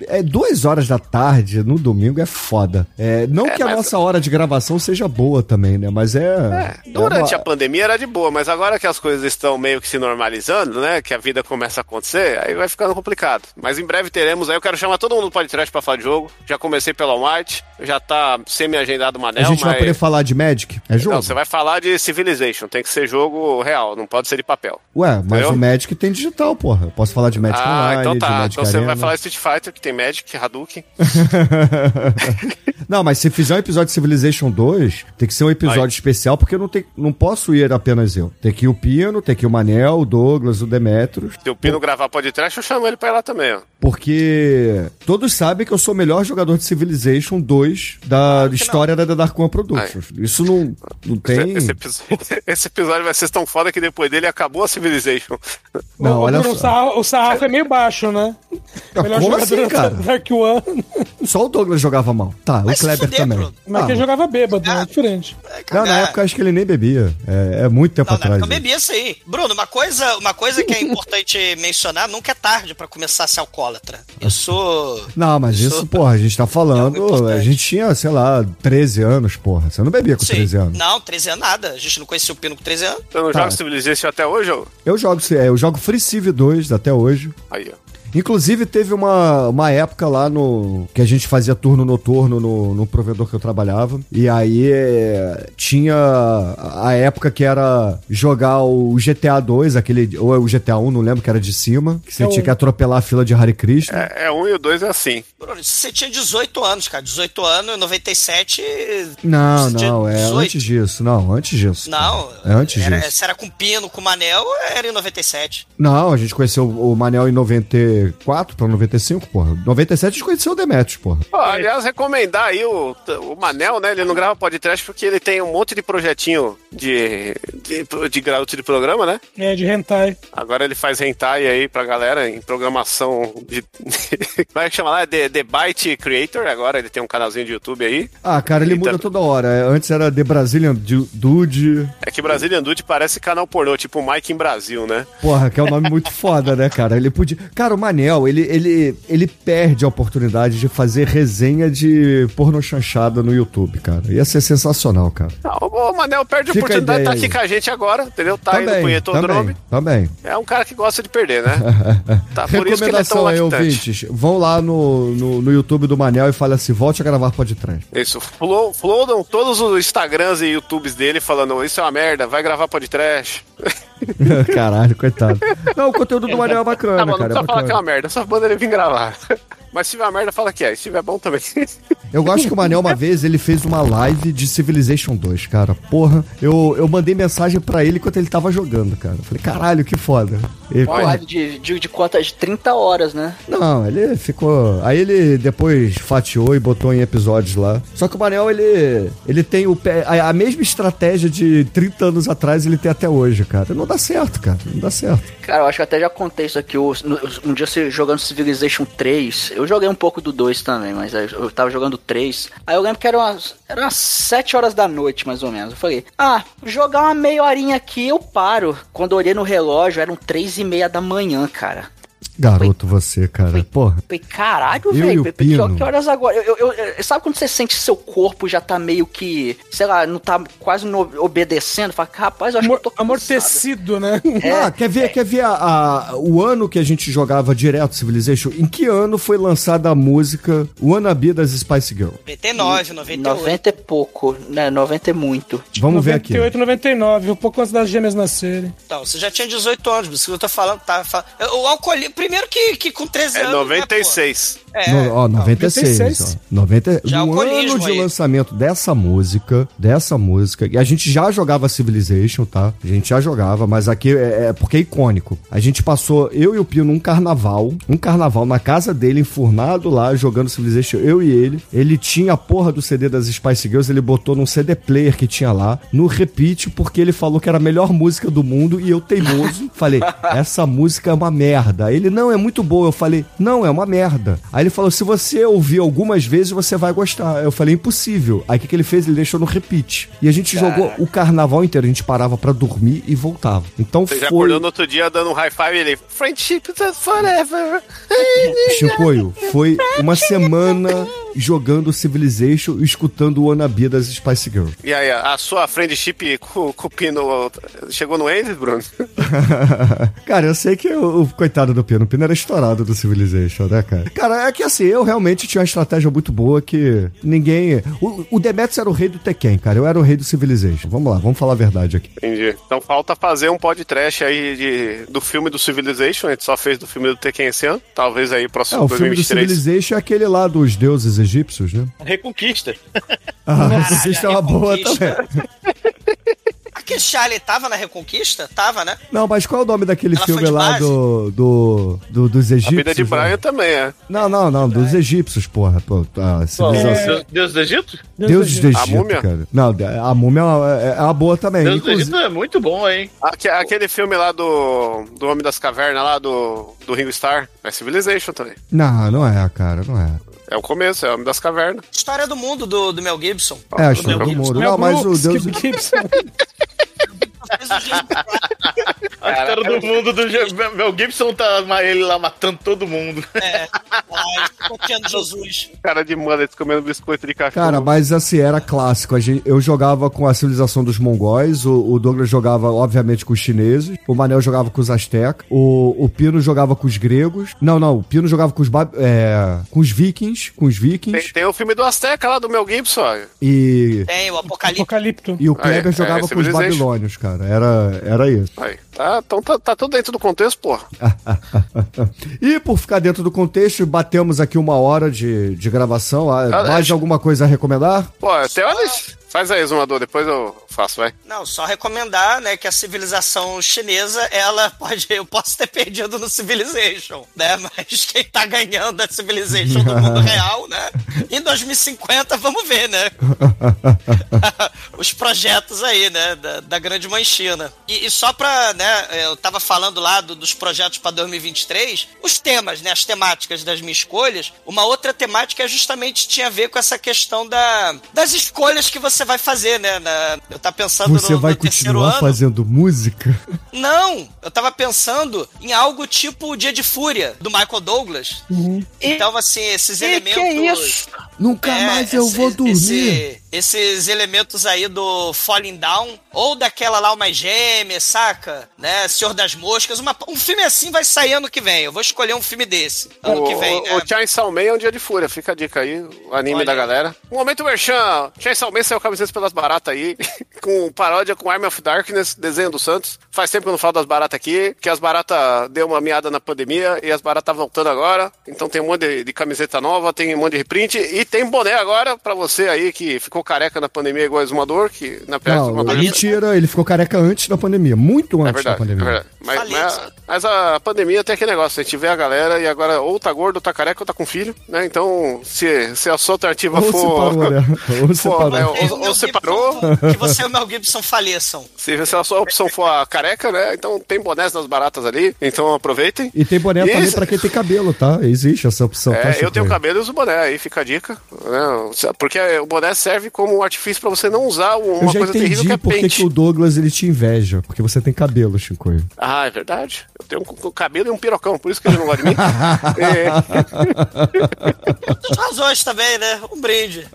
É duas horas da tarde no domingo é foda. É, não que a mas- nossa hora de gravação seja boa também, né? Mas é. é, durante é a uma- pandemia era de boa, mas agora que as coisas estão meio que se normalizando, né? Que a vida começa a acontecer, aí vai ficando complicado. Mas em breve teremos, aí eu quero chamar todo mundo do podcast pra falar de jogo. Já comecei pela Almighty, já tá semi-agendado o A Manel, gente vai mas... poder falar de Magic? É jogo? Não, você vai falar de Civilization, tem que ser jogo real, não pode ser de papel. Ué, mas Entendeu? o Magic tem digital, porra. Eu posso falar de Magic ah, Online, então de tá. Então você vai falar Street Fighter, que tem Magic, Hadouken. Não, mas se fizer um episódio de Civilization 2, tem que ser um episódio Aí. especial, porque eu não, tem, não posso ir apenas eu. Tem que ir o Pino, tem que ir o Manel, o Douglas, o Demetrius. Se o Pino gravar podcast, eu chamo ele pra ir lá também, ó. Porque todos sabem que eu sou o melhor jogador de Civilization 2 da história da The Dark One Productions. Isso não, não tem. Esse, episódio, esse episódio vai ser tão foda que depois dele acabou a Civilization. Não, o, olha o, só. sarrafo, o sarrafo é meio baixo, né? Melhor como jogador assim, cara? da Dark One. Só o Douglas jogava mal. Tá, Vai o Kleber fuder, também. Bruno. Mas Ah, quem jogava bêbado, é diferente. É, não, na época eu acho que ele nem bebia. É, é muito tempo Não, na atrás. época eu bebia isso aí. Bruno, uma coisa, uma coisa que é importante mencionar, nunca é tarde pra começar a ser alcoólatra. Eu sou... Não, mas isso, sou- porra, a gente tá É falando. importante. A gente tinha, sei lá, 13 anos, porra. Você não bebia com Sim. 13 anos. Não, 13 anos nada. A gente não conhecia o Pino com 13 anos. Você não Tá. joga Civilization até hoje, ô? Eu jogo, é, eu jogo Free Civ 2 até hoje. Aí, ó. Inclusive, teve uma, uma época lá no. que a gente fazia turno noturno no, no provedor que eu trabalhava. E aí é, tinha a época que era jogar o GTA 2, aquele. Ou é o GTA 1, não lembro, que era de cima. Que você É tinha que atropelar a fila de Hare Krishna. É, é um e o dois é assim. Bruno, se você tinha 18 anos, cara. 18 anos, em 97... Não, não, é 18. antes disso. Não, antes disso. Não, É antes era, disso. se era com Pino, com Manel, era em 97. Não, a gente conheceu o Manel em 94 pra 95, porra. 97 a gente conheceu o Demetrius, porra. Pô, aliás, recomendar aí o, o Manel, né? Ele não grava podcast porque ele tem um monte de projetinho de, de, de garoto de programa, né? É, de hentai. Agora ele faz hentai aí pra galera em programação de. Como é que chama lá? The, The Byte Creator. Agora ele tem um canalzinho de YouTube aí. Ah, cara, ele E muda tam- toda hora. É, Antes era The Brazilian Du- Dude. É que Brazilian Dude parece canal pornô, tipo o Mike em Brasil, né? Porra, que é um nome muito foda, né, cara? Ele podia. Cara, o Manel, ele, ele, ele perde a oportunidade de fazer resenha de porno chanchada no YouTube, cara. Ia ser sensacional, cara. Não, o Manel perde a Fica a oportunidade de ideia estar aqui aí. com a gente agora, entendeu? Tá aí no também, punhetodrome. também, também. É um cara que gosta de perder, né? Tá, por isso que ele é tão aí, lactante. ouvintes. Vão lá no, no, no YouTube do Manel e fale assim: volte a gravar trás. Isso, flo- flodam todos os Instagrams e YouTubes dele falando isso é uma merda, vai gravar podcast. Caralho, coitado. Não, o conteúdo do Manel é bacana, Tá bom, não cara. É precisa falar que é bacana. uma merda, só manda ele vir gravar. Mas se tiver merda, fala que é. Se tiver bom também. Eu gosto que o Manel, uma vez, ele fez uma live de Civilization 2, cara. Porra, eu, eu mandei mensagem pra ele enquanto ele tava jogando, cara. Eu falei, caralho, que foda. Ele, Uma live de, de, de quantas? De 30 horas, né? Não, ele ficou. Aí ele depois fatiou e botou em episódios lá. Só que o Manel, ele. Ele tem o pé. A, a mesma estratégia de 30 anos atrás ele tem até hoje, cara. Não dá certo, cara. Não dá certo. Cara, eu acho que até já contei isso aqui. Um dia você jogando Civilization 3, eu joguei um pouco do 2 também, mas eu tava jogando 3. Aí eu lembro que eram umas, eram umas 7 horas da noite, mais ou menos. Eu falei, ah, jogar uma meia horinha aqui eu paro. Quando eu olhei no relógio, eram 3 e meia da manhã, cara. Garoto, você, cara. Porra. Falei, caralho, e velho, o que, Pino. que horas agora? Eu, eu- eu- sabe quando você sente que seu corpo já tá meio que, sei lá, não tá quase no- obedecendo? Fala, rapaz, eu acho Amor- que eu tô amortecido, né? É, ah, quer ver, quer ver a, a- o ano que a gente jogava direto Civilization? Em que ano foi lançada a música Wannabe das Spice Girl? 99, 98. 90 é pouco, né? 90 é muito. Vamos ver aqui. 98, 99, um pouco antes das gêmeas nascerem. Então, você já tinha 18 anos, por isso que eu tô falando, tá? Fa- O alcoolismo, primeiro que, que com 13 É anos. 96. Né? É, No, ó, 96. 96. Ó, 90, Já no alcoolismo ano de aí. lançamento dessa música, dessa música, e a gente já jogava Civilization, tá? A gente já jogava, mas aqui é, é porque é icônico. A gente passou, eu e o Pio, num carnaval, um carnaval na casa dele, enfurnado lá, jogando Civilization, eu e ele. Ele tinha a porra do CD das Spice Girls, ele botou num CD player que tinha lá, no repeat, porque ele falou que era a melhor música do mundo, e eu, teimoso, falei, essa música é uma merda. Ele, não, é muito boa. Eu falei, não, é uma merda. Aí ele falou, se você ouvir algumas vezes, você vai gostar. Eu falei, impossível. Aí o que, que ele fez? Ele deixou no repeat. E a gente jogou o carnaval inteiro. A gente parava pra dormir e voltava. Então Você já foi... acordou no outro dia dando um high five e ele. Friendship is forever. Chicoio, foi uma semana jogando Civilization e escutando o Wannabe das Spice Girls. E aí, a sua friendship com, com o Pino chegou no Endes, Bruno? cara, eu sei que o, o coitado do Pino, o Pino era estourado do Civilization, né, cara? Cara, é que assim, eu realmente tinha uma estratégia muito boa que ninguém. O, o Demetrius era o rei do Tekken, cara. Eu era o rei do Civilization. Vamos lá, vamos falar a verdade aqui. Entendi. Então falta fazer um podcast aí de, do filme do Civilization. A gente só fez do filme do Tekken esse ano. Talvez aí É, próximo o filme do 2023. Civilization é aquele lá dos deuses egípcios, né? Reconquista. Ah, Reconquista é uma boa também. Aquele Charlie tava na Reconquista? Tava, né? Não, mas qual é o nome daquele Ela filme lá do, do, do- dos A egípcios? vida de né? Brian também é. Não, não, não, dos egípcios, porra. Pô, a civilização. Deus, Deus do Egito? Deuses do A Egito, múmia? cara. Não, a múmia é uma, é uma boa também. Deus do Inclusive, Egito é muito bom, hein? Aque- Aquele filme lá do, do Homem das Cavernas, lá do, do Ringo Starr, é Civilization também. Não, não é, cara, não é. É o começo, é o Homem das Cavernas. História do mundo do, do Mel Gibson. É, a Do história Mel do Gibson. mundo. Mel Não, mas o Deus. Gibson. A história do mundo do Mel Gibson tá ele lá matando todo mundo. É. Ai, copiando Jesus. Cara de mullet comendo biscoito de cachorro. Cara, mas assim, era clássico. Eu jogava com a civilização dos mongóis, o, Douglas jogava, obviamente, com os chineses, o Manel jogava com os astecas, o, o Pino jogava com os gregos. Não, não, o Pino jogava com os, é, com os vikings, com os Tem, vikings, tem o filme do Azteca lá, do Mel Gibson. e, Tem o Apocalipse. Apocalipto. e o Kleber é, jogava é, com os babilônios, cara. Era, era isso. Aí. Tá, então tá, tá tudo dentro do contexto, porra. e por ficar dentro do contexto, batemos aqui uma hora de, de gravação. Ah, Ah, Mais é. alguma coisa a recomendar? Pô, até olha. Faz aí, Zumador, depois eu faço, vai. Não, só recomendar, né, que a civilização chinesa, ela pode, eu posso ter perdido no Civilization, né, mas quem tá ganhando a Civilization do mundo real, né, em 2050, vamos ver, né. os projetos aí, né, da, da grande manchina. E, e só pra, né, eu tava falando lá do- dos projetos pra 2023, os temas, né, as temáticas das minhas escolhas, uma outra temática é justamente tinha a ver com essa questão da, das escolhas que você vai fazer, né, na, eu tava pensando Você no, vai no terceiro continuar ano. fazendo música? Não, eu tava pensando em algo tipo o Dia de Fúria, do Michael Douglas. Então, assim, esses E elementos... que isso? Nunca É, mais eu esse- vou dormir. esse- esses elementos aí do Falling Down, ou daquela lá, Uma Gêmea, saca? Né? Senhor das Moscas. Uma- um filme assim vai sair ano que vem. Eu vou escolher um filme desse. Ano o, que vem. o, né? o Chainsaw Man é um dia de fúria, fica a dica aí, o anime Olha da galera. Um momento merchan, Chainsaw Man saiu camisetas pelas baratas aí, com paródia com Army of Darkness, desenho do Santos. Faz tempo que eu não falo das baratas aqui, que as baratas deu uma miada na pandemia e as baratas tá voltando agora. Então tem um monte de, de camiseta nova, tem um monte de reprint e tem boné agora pra você aí que ficou careca na pandemia igual Exumador, que na pior Não, Exumador- mentira, ele ficou careca antes da pandemia. Muito é antes da verdade, é pandemia. verdade. Mas, mas- mas a pandemia tem aquele negócio, a gente vê a galera e agora ou tá gordo, ou tá careca, ou tá com filho, né? Então, se, se a sua alternativa Ou for. separou, né? Ou for, separou. né, Tem ou, separou, Que você e o Mel Gibson faleçam. se, se a sua opção for a careca, né? Então tem bonés das baratas ali, então aproveitem. E tem boné também Isso. pra quem tem cabelo, tá? Existe essa opção. tá, É, eu Chico? tenho cabelo e uso boné, aí fica a dica. Né? Porque o boné serve como um artifício pra você não usar uma Eu coisa terrível que é por que pente. que o Douglas ele te inveja. Porque você tem cabelo, Chico. Ah, é verdade. Eu tenho um, um cabelo e um pirocão, por isso que ele não gosta de mim. É. Outras razões também, né? Um brinde.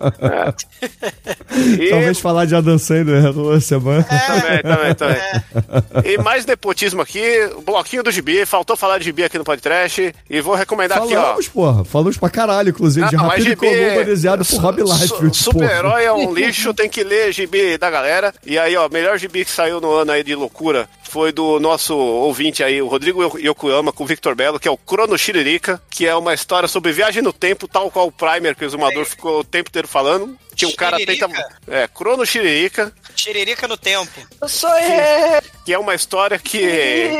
E- Talvez falar de Adam Sandler uma semana. Também, também, também. E mais nepotismo aqui, o bloquinho do Gibi. Faltou falar de Gibi aqui no podcast. E vou recomendar aqui, ó. Falamos, porra. Falamos pra caralho, inclusive, de Não, mas Rápido e Columba desenhado por Rob su- Liefeld. Super-herói é um lixo, tem que ler gibi da galera. E aí, ó, melhor gibi que saiu no ano aí de loucura foi do nosso ouvinte aí, o Rodrigo Yokoyama, com o Victor Belo, que é o Crono Shiririca, que é uma história sobre viagem no tempo, tal qual o Primer, que o Exumador ficou o tempo inteiro falando. Que um cara tenta. É, Crono Shiririca, Tiririca no tempo. Eu sou ele, que é uma história que.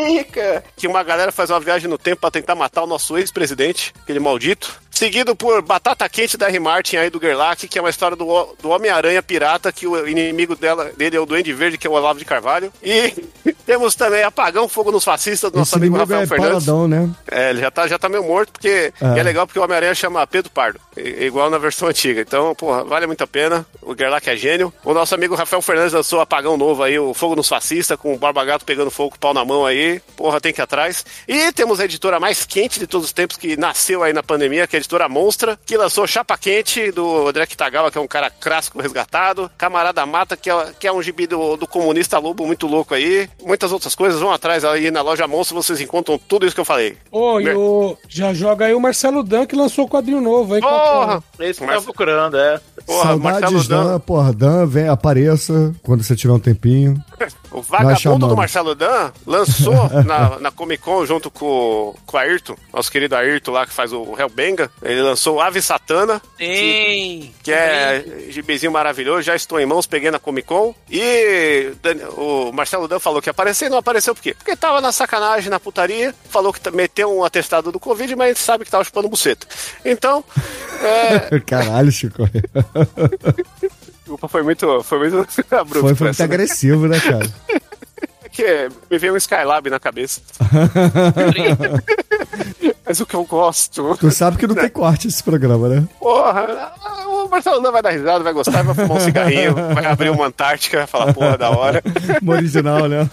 rica. que uma galera faz uma viagem no tempo pra tentar matar o nosso ex-presidente, aquele maldito. Seguido por Batata Quente da R. Martin aí do Gerlach, que é uma história do, do Homem-Aranha pirata, que o inimigo dela, dele é o Duende Verde, que é o Olavo de Carvalho. E temos também Apagão Fogo nos Fascistas, do nosso Esse amigo Rafael é Fernandes. paradão, né? É, ele já tá, já tá meio morto, porque É. é legal porque o Homem-Aranha chama Pedro Pardo, igual na versão antiga. Então, porra, vale muito a pena. O Gerlach é gênio. O nosso amigo Rafael Fernandes lançou Apagão Novo aí, o Fogo nos Fascistas, com o Barba Gato pegando fogo pau na mão aí. Porra, tem que ir atrás. E temos a editora mais quente de todos os tempos, que nasceu aí na pandemia, que é a editora Monstra, que lançou Chapa Quente, do André Kitagawa, que é um cara clássico resgatado. Camarada Mata, que é, que é um gibi do, do comunista lobo muito louco aí. Muitas outras coisas. Vão atrás aí na loja Monstra, vocês encontram tudo isso que eu falei. Ô, e o, já joga aí o Marcelo Dan, que lançou o quadrinho novo aí. é? Porra! É isso que eu Mas- tava procurando, é. Porra, Marcelo Saudades Dan, Dan. porra, Dan, vem, apareça quando você tiver um tempinho. O vagabundo do Marcelo Dan lançou na, na Comic Con junto com, com o Ayrton, nosso querido Ayrton lá que faz o Hellbenga. Ele lançou Ave Satana, Tem. que é gibizinho maravilhoso. Já estou em mãos, peguei na Comic Con. E o Marcelo Dan falou que apareceu e não apareceu por quê? Porque tava na sacanagem, na putaria. Falou que meteu um atestado do Covid, mas sabe que tava chupando buceta. Então, é, Caralho, Chico. desculpa, foi muito, foi muito abrupto. Foi, foi muito essa, né? agressivo, né, cara? que me veio um Skylab na cabeça. Mas o que eu gosto. Tu sabe que não tem corte esse programa, né? Porra, o Marcelo não vai dar risada, vai gostar, vai fumar um cigarrinho, vai abrir uma Antártica, vai falar, porra, da hora. No original, né?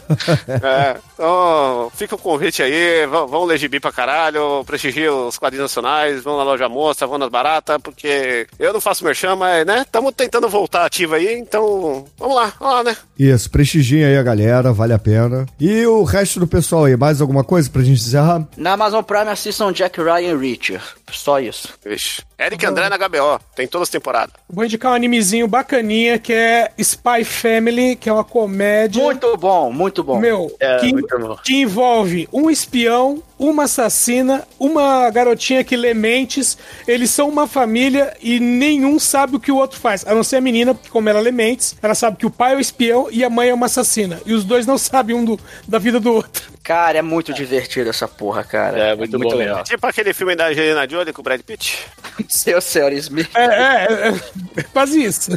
É, então, fica o convite aí, vão, vão ler gibi pra caralho, prestigiam os quadrinhos nacionais, vão na loja moça, vão nas baratas, porque eu não faço merchan, mas, né, estamos tentando voltar ativa aí, então, vamos lá, vamos lá, né? Isso, prestigiem aí a galera, vale a pena. E o resto do pessoal aí, mais alguma coisa pra gente encerrar? Na Amazon Prime assistam Jack Ryan e Richard. Só isso. Vixe. Eric André na HBO, tem todas as temporadas. Vou indicar um animezinho bacaninha que é Spy Family, que é uma comédia. Muito bom, muito bom. Meu, É, que, muito bom. que envolve um espião, uma assassina, uma garotinha que lê mentes. Eles são uma família e nenhum sabe o que o outro faz. A não ser a menina, porque como ela lê mentes, ela sabe que o pai é o espião e a mãe é uma assassina. E os dois não sabem um do, da vida do outro. Cara, é muito divertido essa porra, cara. É, muito bom mesmo. Tipo aquele filme da Angelina Jolie com o Brad Pitt. Seu senhor Smith. É, é, é, quase isso.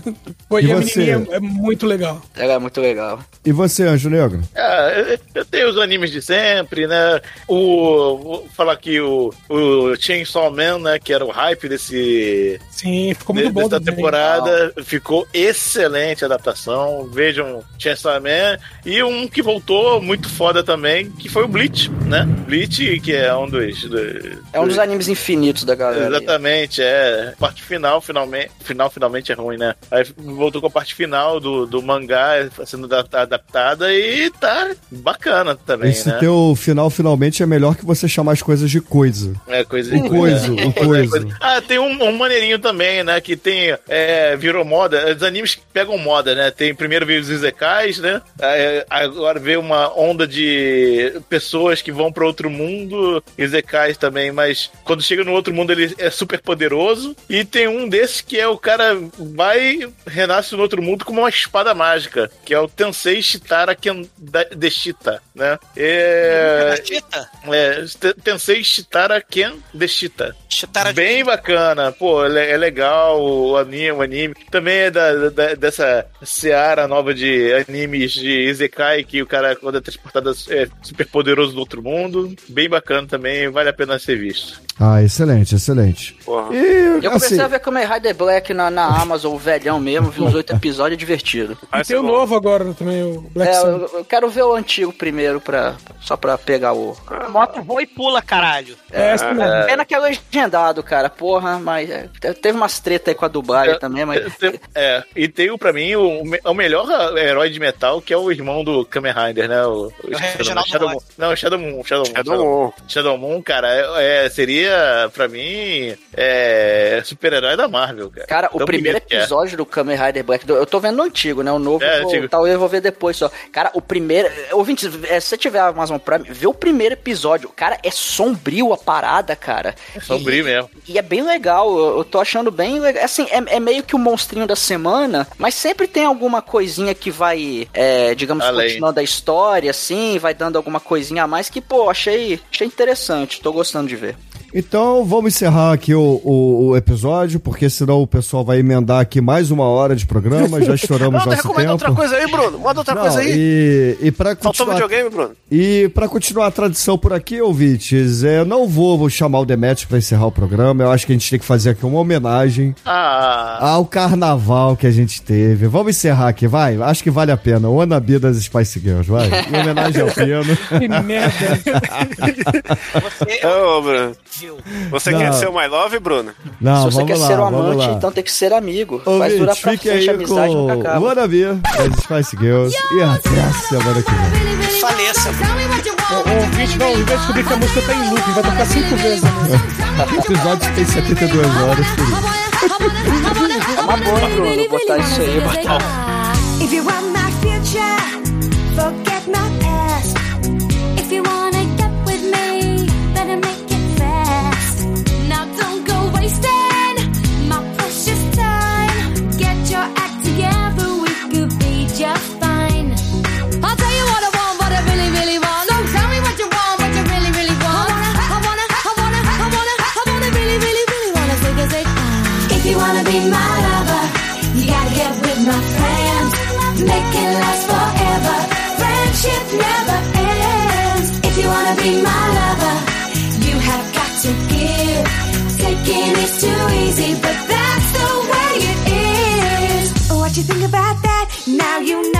Pô, e, E a você? menininha é muito legal. Ela é muito legal. E você, Anjo Negro? Ah, eu- eu tenho os animes de sempre, né? O. Vou falar aqui o, o Chainsaw Man, né? Que era o hype desse. Sim, ficou muito de- bom dessa também. temporada. Ficou excelente a adaptação. Vejam Chainsaw Man. E um que voltou muito foda também, que foi o Bleach, né? Bleach, que é um dos. dos- É um dos animes infinitos da galera. aí. Exatamente, é. Parte final, finalmente. Final, finalmente é ruim, né? Aí voltou com a parte final do, do mangá sendo da- adaptada e tá bacana também, Esse né? teu final, finalmente, é melhor que você chamar as coisas de coisa. É, coisa O coiso, é. o coiso. Ah, tem um, um maneirinho também, né? Que tem. É, virou moda. Os animes que pegam moda, né? Tem primeiro veio os Izekais, né? Aí, agora veio uma onda de pessoas que vão para outro mundo, Izekais também, mas quando chega no outro mundo ele é super poderoso. E tem um desses que é o cara vai, renasce no outro mundo com uma espada mágica, que é o Tensei Shitara Deshita, né? É. É, T- Tensei Shitara Ken Deshita. Chitara de Bem bacana, pô, é é legal o anime, o anime. Também é da, da- dessa seara nova de animes de Izekai, que o cara, quando é transportado, é super poderoso do outro mundo. Bem bacana também, vale a pena ser visto. Ah, excelente, excelente. Porra. E, Eu comecei assim, a ver Kamen Rider Black na, na Amazon, o velhão mesmo, vi uns oito episódios, é divertido. E Parece tem o novo agora também, o Black É, Sun. eu, eu quero ver o antigo primeiro, pra, só pra pegar o... moto voa e pula, caralho. É, essa mesmo. Pena que é legendado, cara, porra, mas é, teve umas treta aí com a dublagem É, também, mas... É, e tem o, pra mim o, o melhor herói de metal, que é o irmão do Kamen Rider, né? O, o Reginaldo Shadow Moon. Não, Shadow Moon. Shadow Moon. É do Moon. Shadow Moon, cara, é, é- seria, pra mim, é, super-herói da Marvel, cara. Cara, o Tão primeiro bonito que é. episódio do Kamen Rider Black, eu tô vendo no antigo, né? O novo, É, eu vou, talvez eu vou ver depois só. Cara, o primeiro. Ouvinte, é, se você tiver a Amazon Prime, vê o primeiro episódio. Cara, é sombrio a parada, cara. É sombrio mesmo. E é bem legal, eu, eu tô achando bem legal. Assim, é, é meio que o monstrinho da semana, mas sempre tem alguma coisinha que vai, é, digamos, Além. continuando a história, assim, vai dando alguma coisinha a mais que, pô, achei, achei interessante, tô gostando de ver. Então vamos encerrar aqui o, o- o episódio, porque senão o pessoal vai emendar aqui mais uma hora de programa, já estouramos Não, nosso recomenda tempo. outra coisa aí, Bruno. Manda outra Não, coisa aí. E, e para Faltou continuar videogame, Bruno. E pra continuar a tradição por aqui, ouvintes, é, eu não vou, vou chamar o Demetrius pra encerrar o programa. Eu acho que a gente tem que fazer aqui uma homenagem Ah, ao carnaval que a gente teve. Vamos encerrar aqui, vai? Acho que vale a pena. O Anabi das Spice Girls, vai. Em homenagem ao piano. Que merda. Você Ô, Bruno. Viu. Você Não. quer ser o My Love, Bruno? Não, Se você quer lá, ser um vamos amante, lá. então tem que ser amigo. Faz Ouvintes, durar pra fique frente, a aí com amizade nunca o acaba. Anabi das Spice Girls. E até a semana que vem. Faleça. O, o ouvinte não, vai descobrir que a música tá em loop, vai tocar cinco vezes. O episódio tem 72 horas. É uma boa, Bruno, botar isso aí, botar If you want my future, forget my be my lover, you have got to give. Taking is too easy, but that's the way it is. What you think about that? Now you know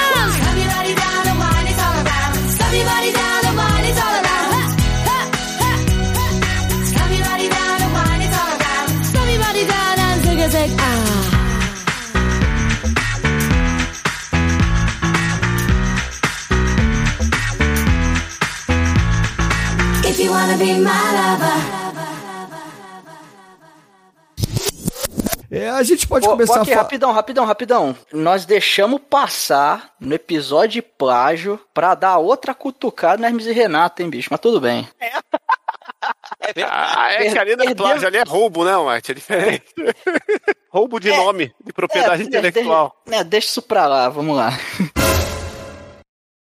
And zig a zig ah. If you wanna be my lover. É, a gente pode Ô, começar Boque, a falar. rapidão, rapidão, rapidão. Nós deixamos passar no episódio de plágio pra dar outra cutucada na Hermes e Renato, hein, bicho? Mas tudo bem. Ah, é que ali não é Perdeu- plágio, ali é roubo, né, Marte? É diferente. roubo de nome, de propriedade É, intelectual. de- é, deixa isso pra lá, vamos lá.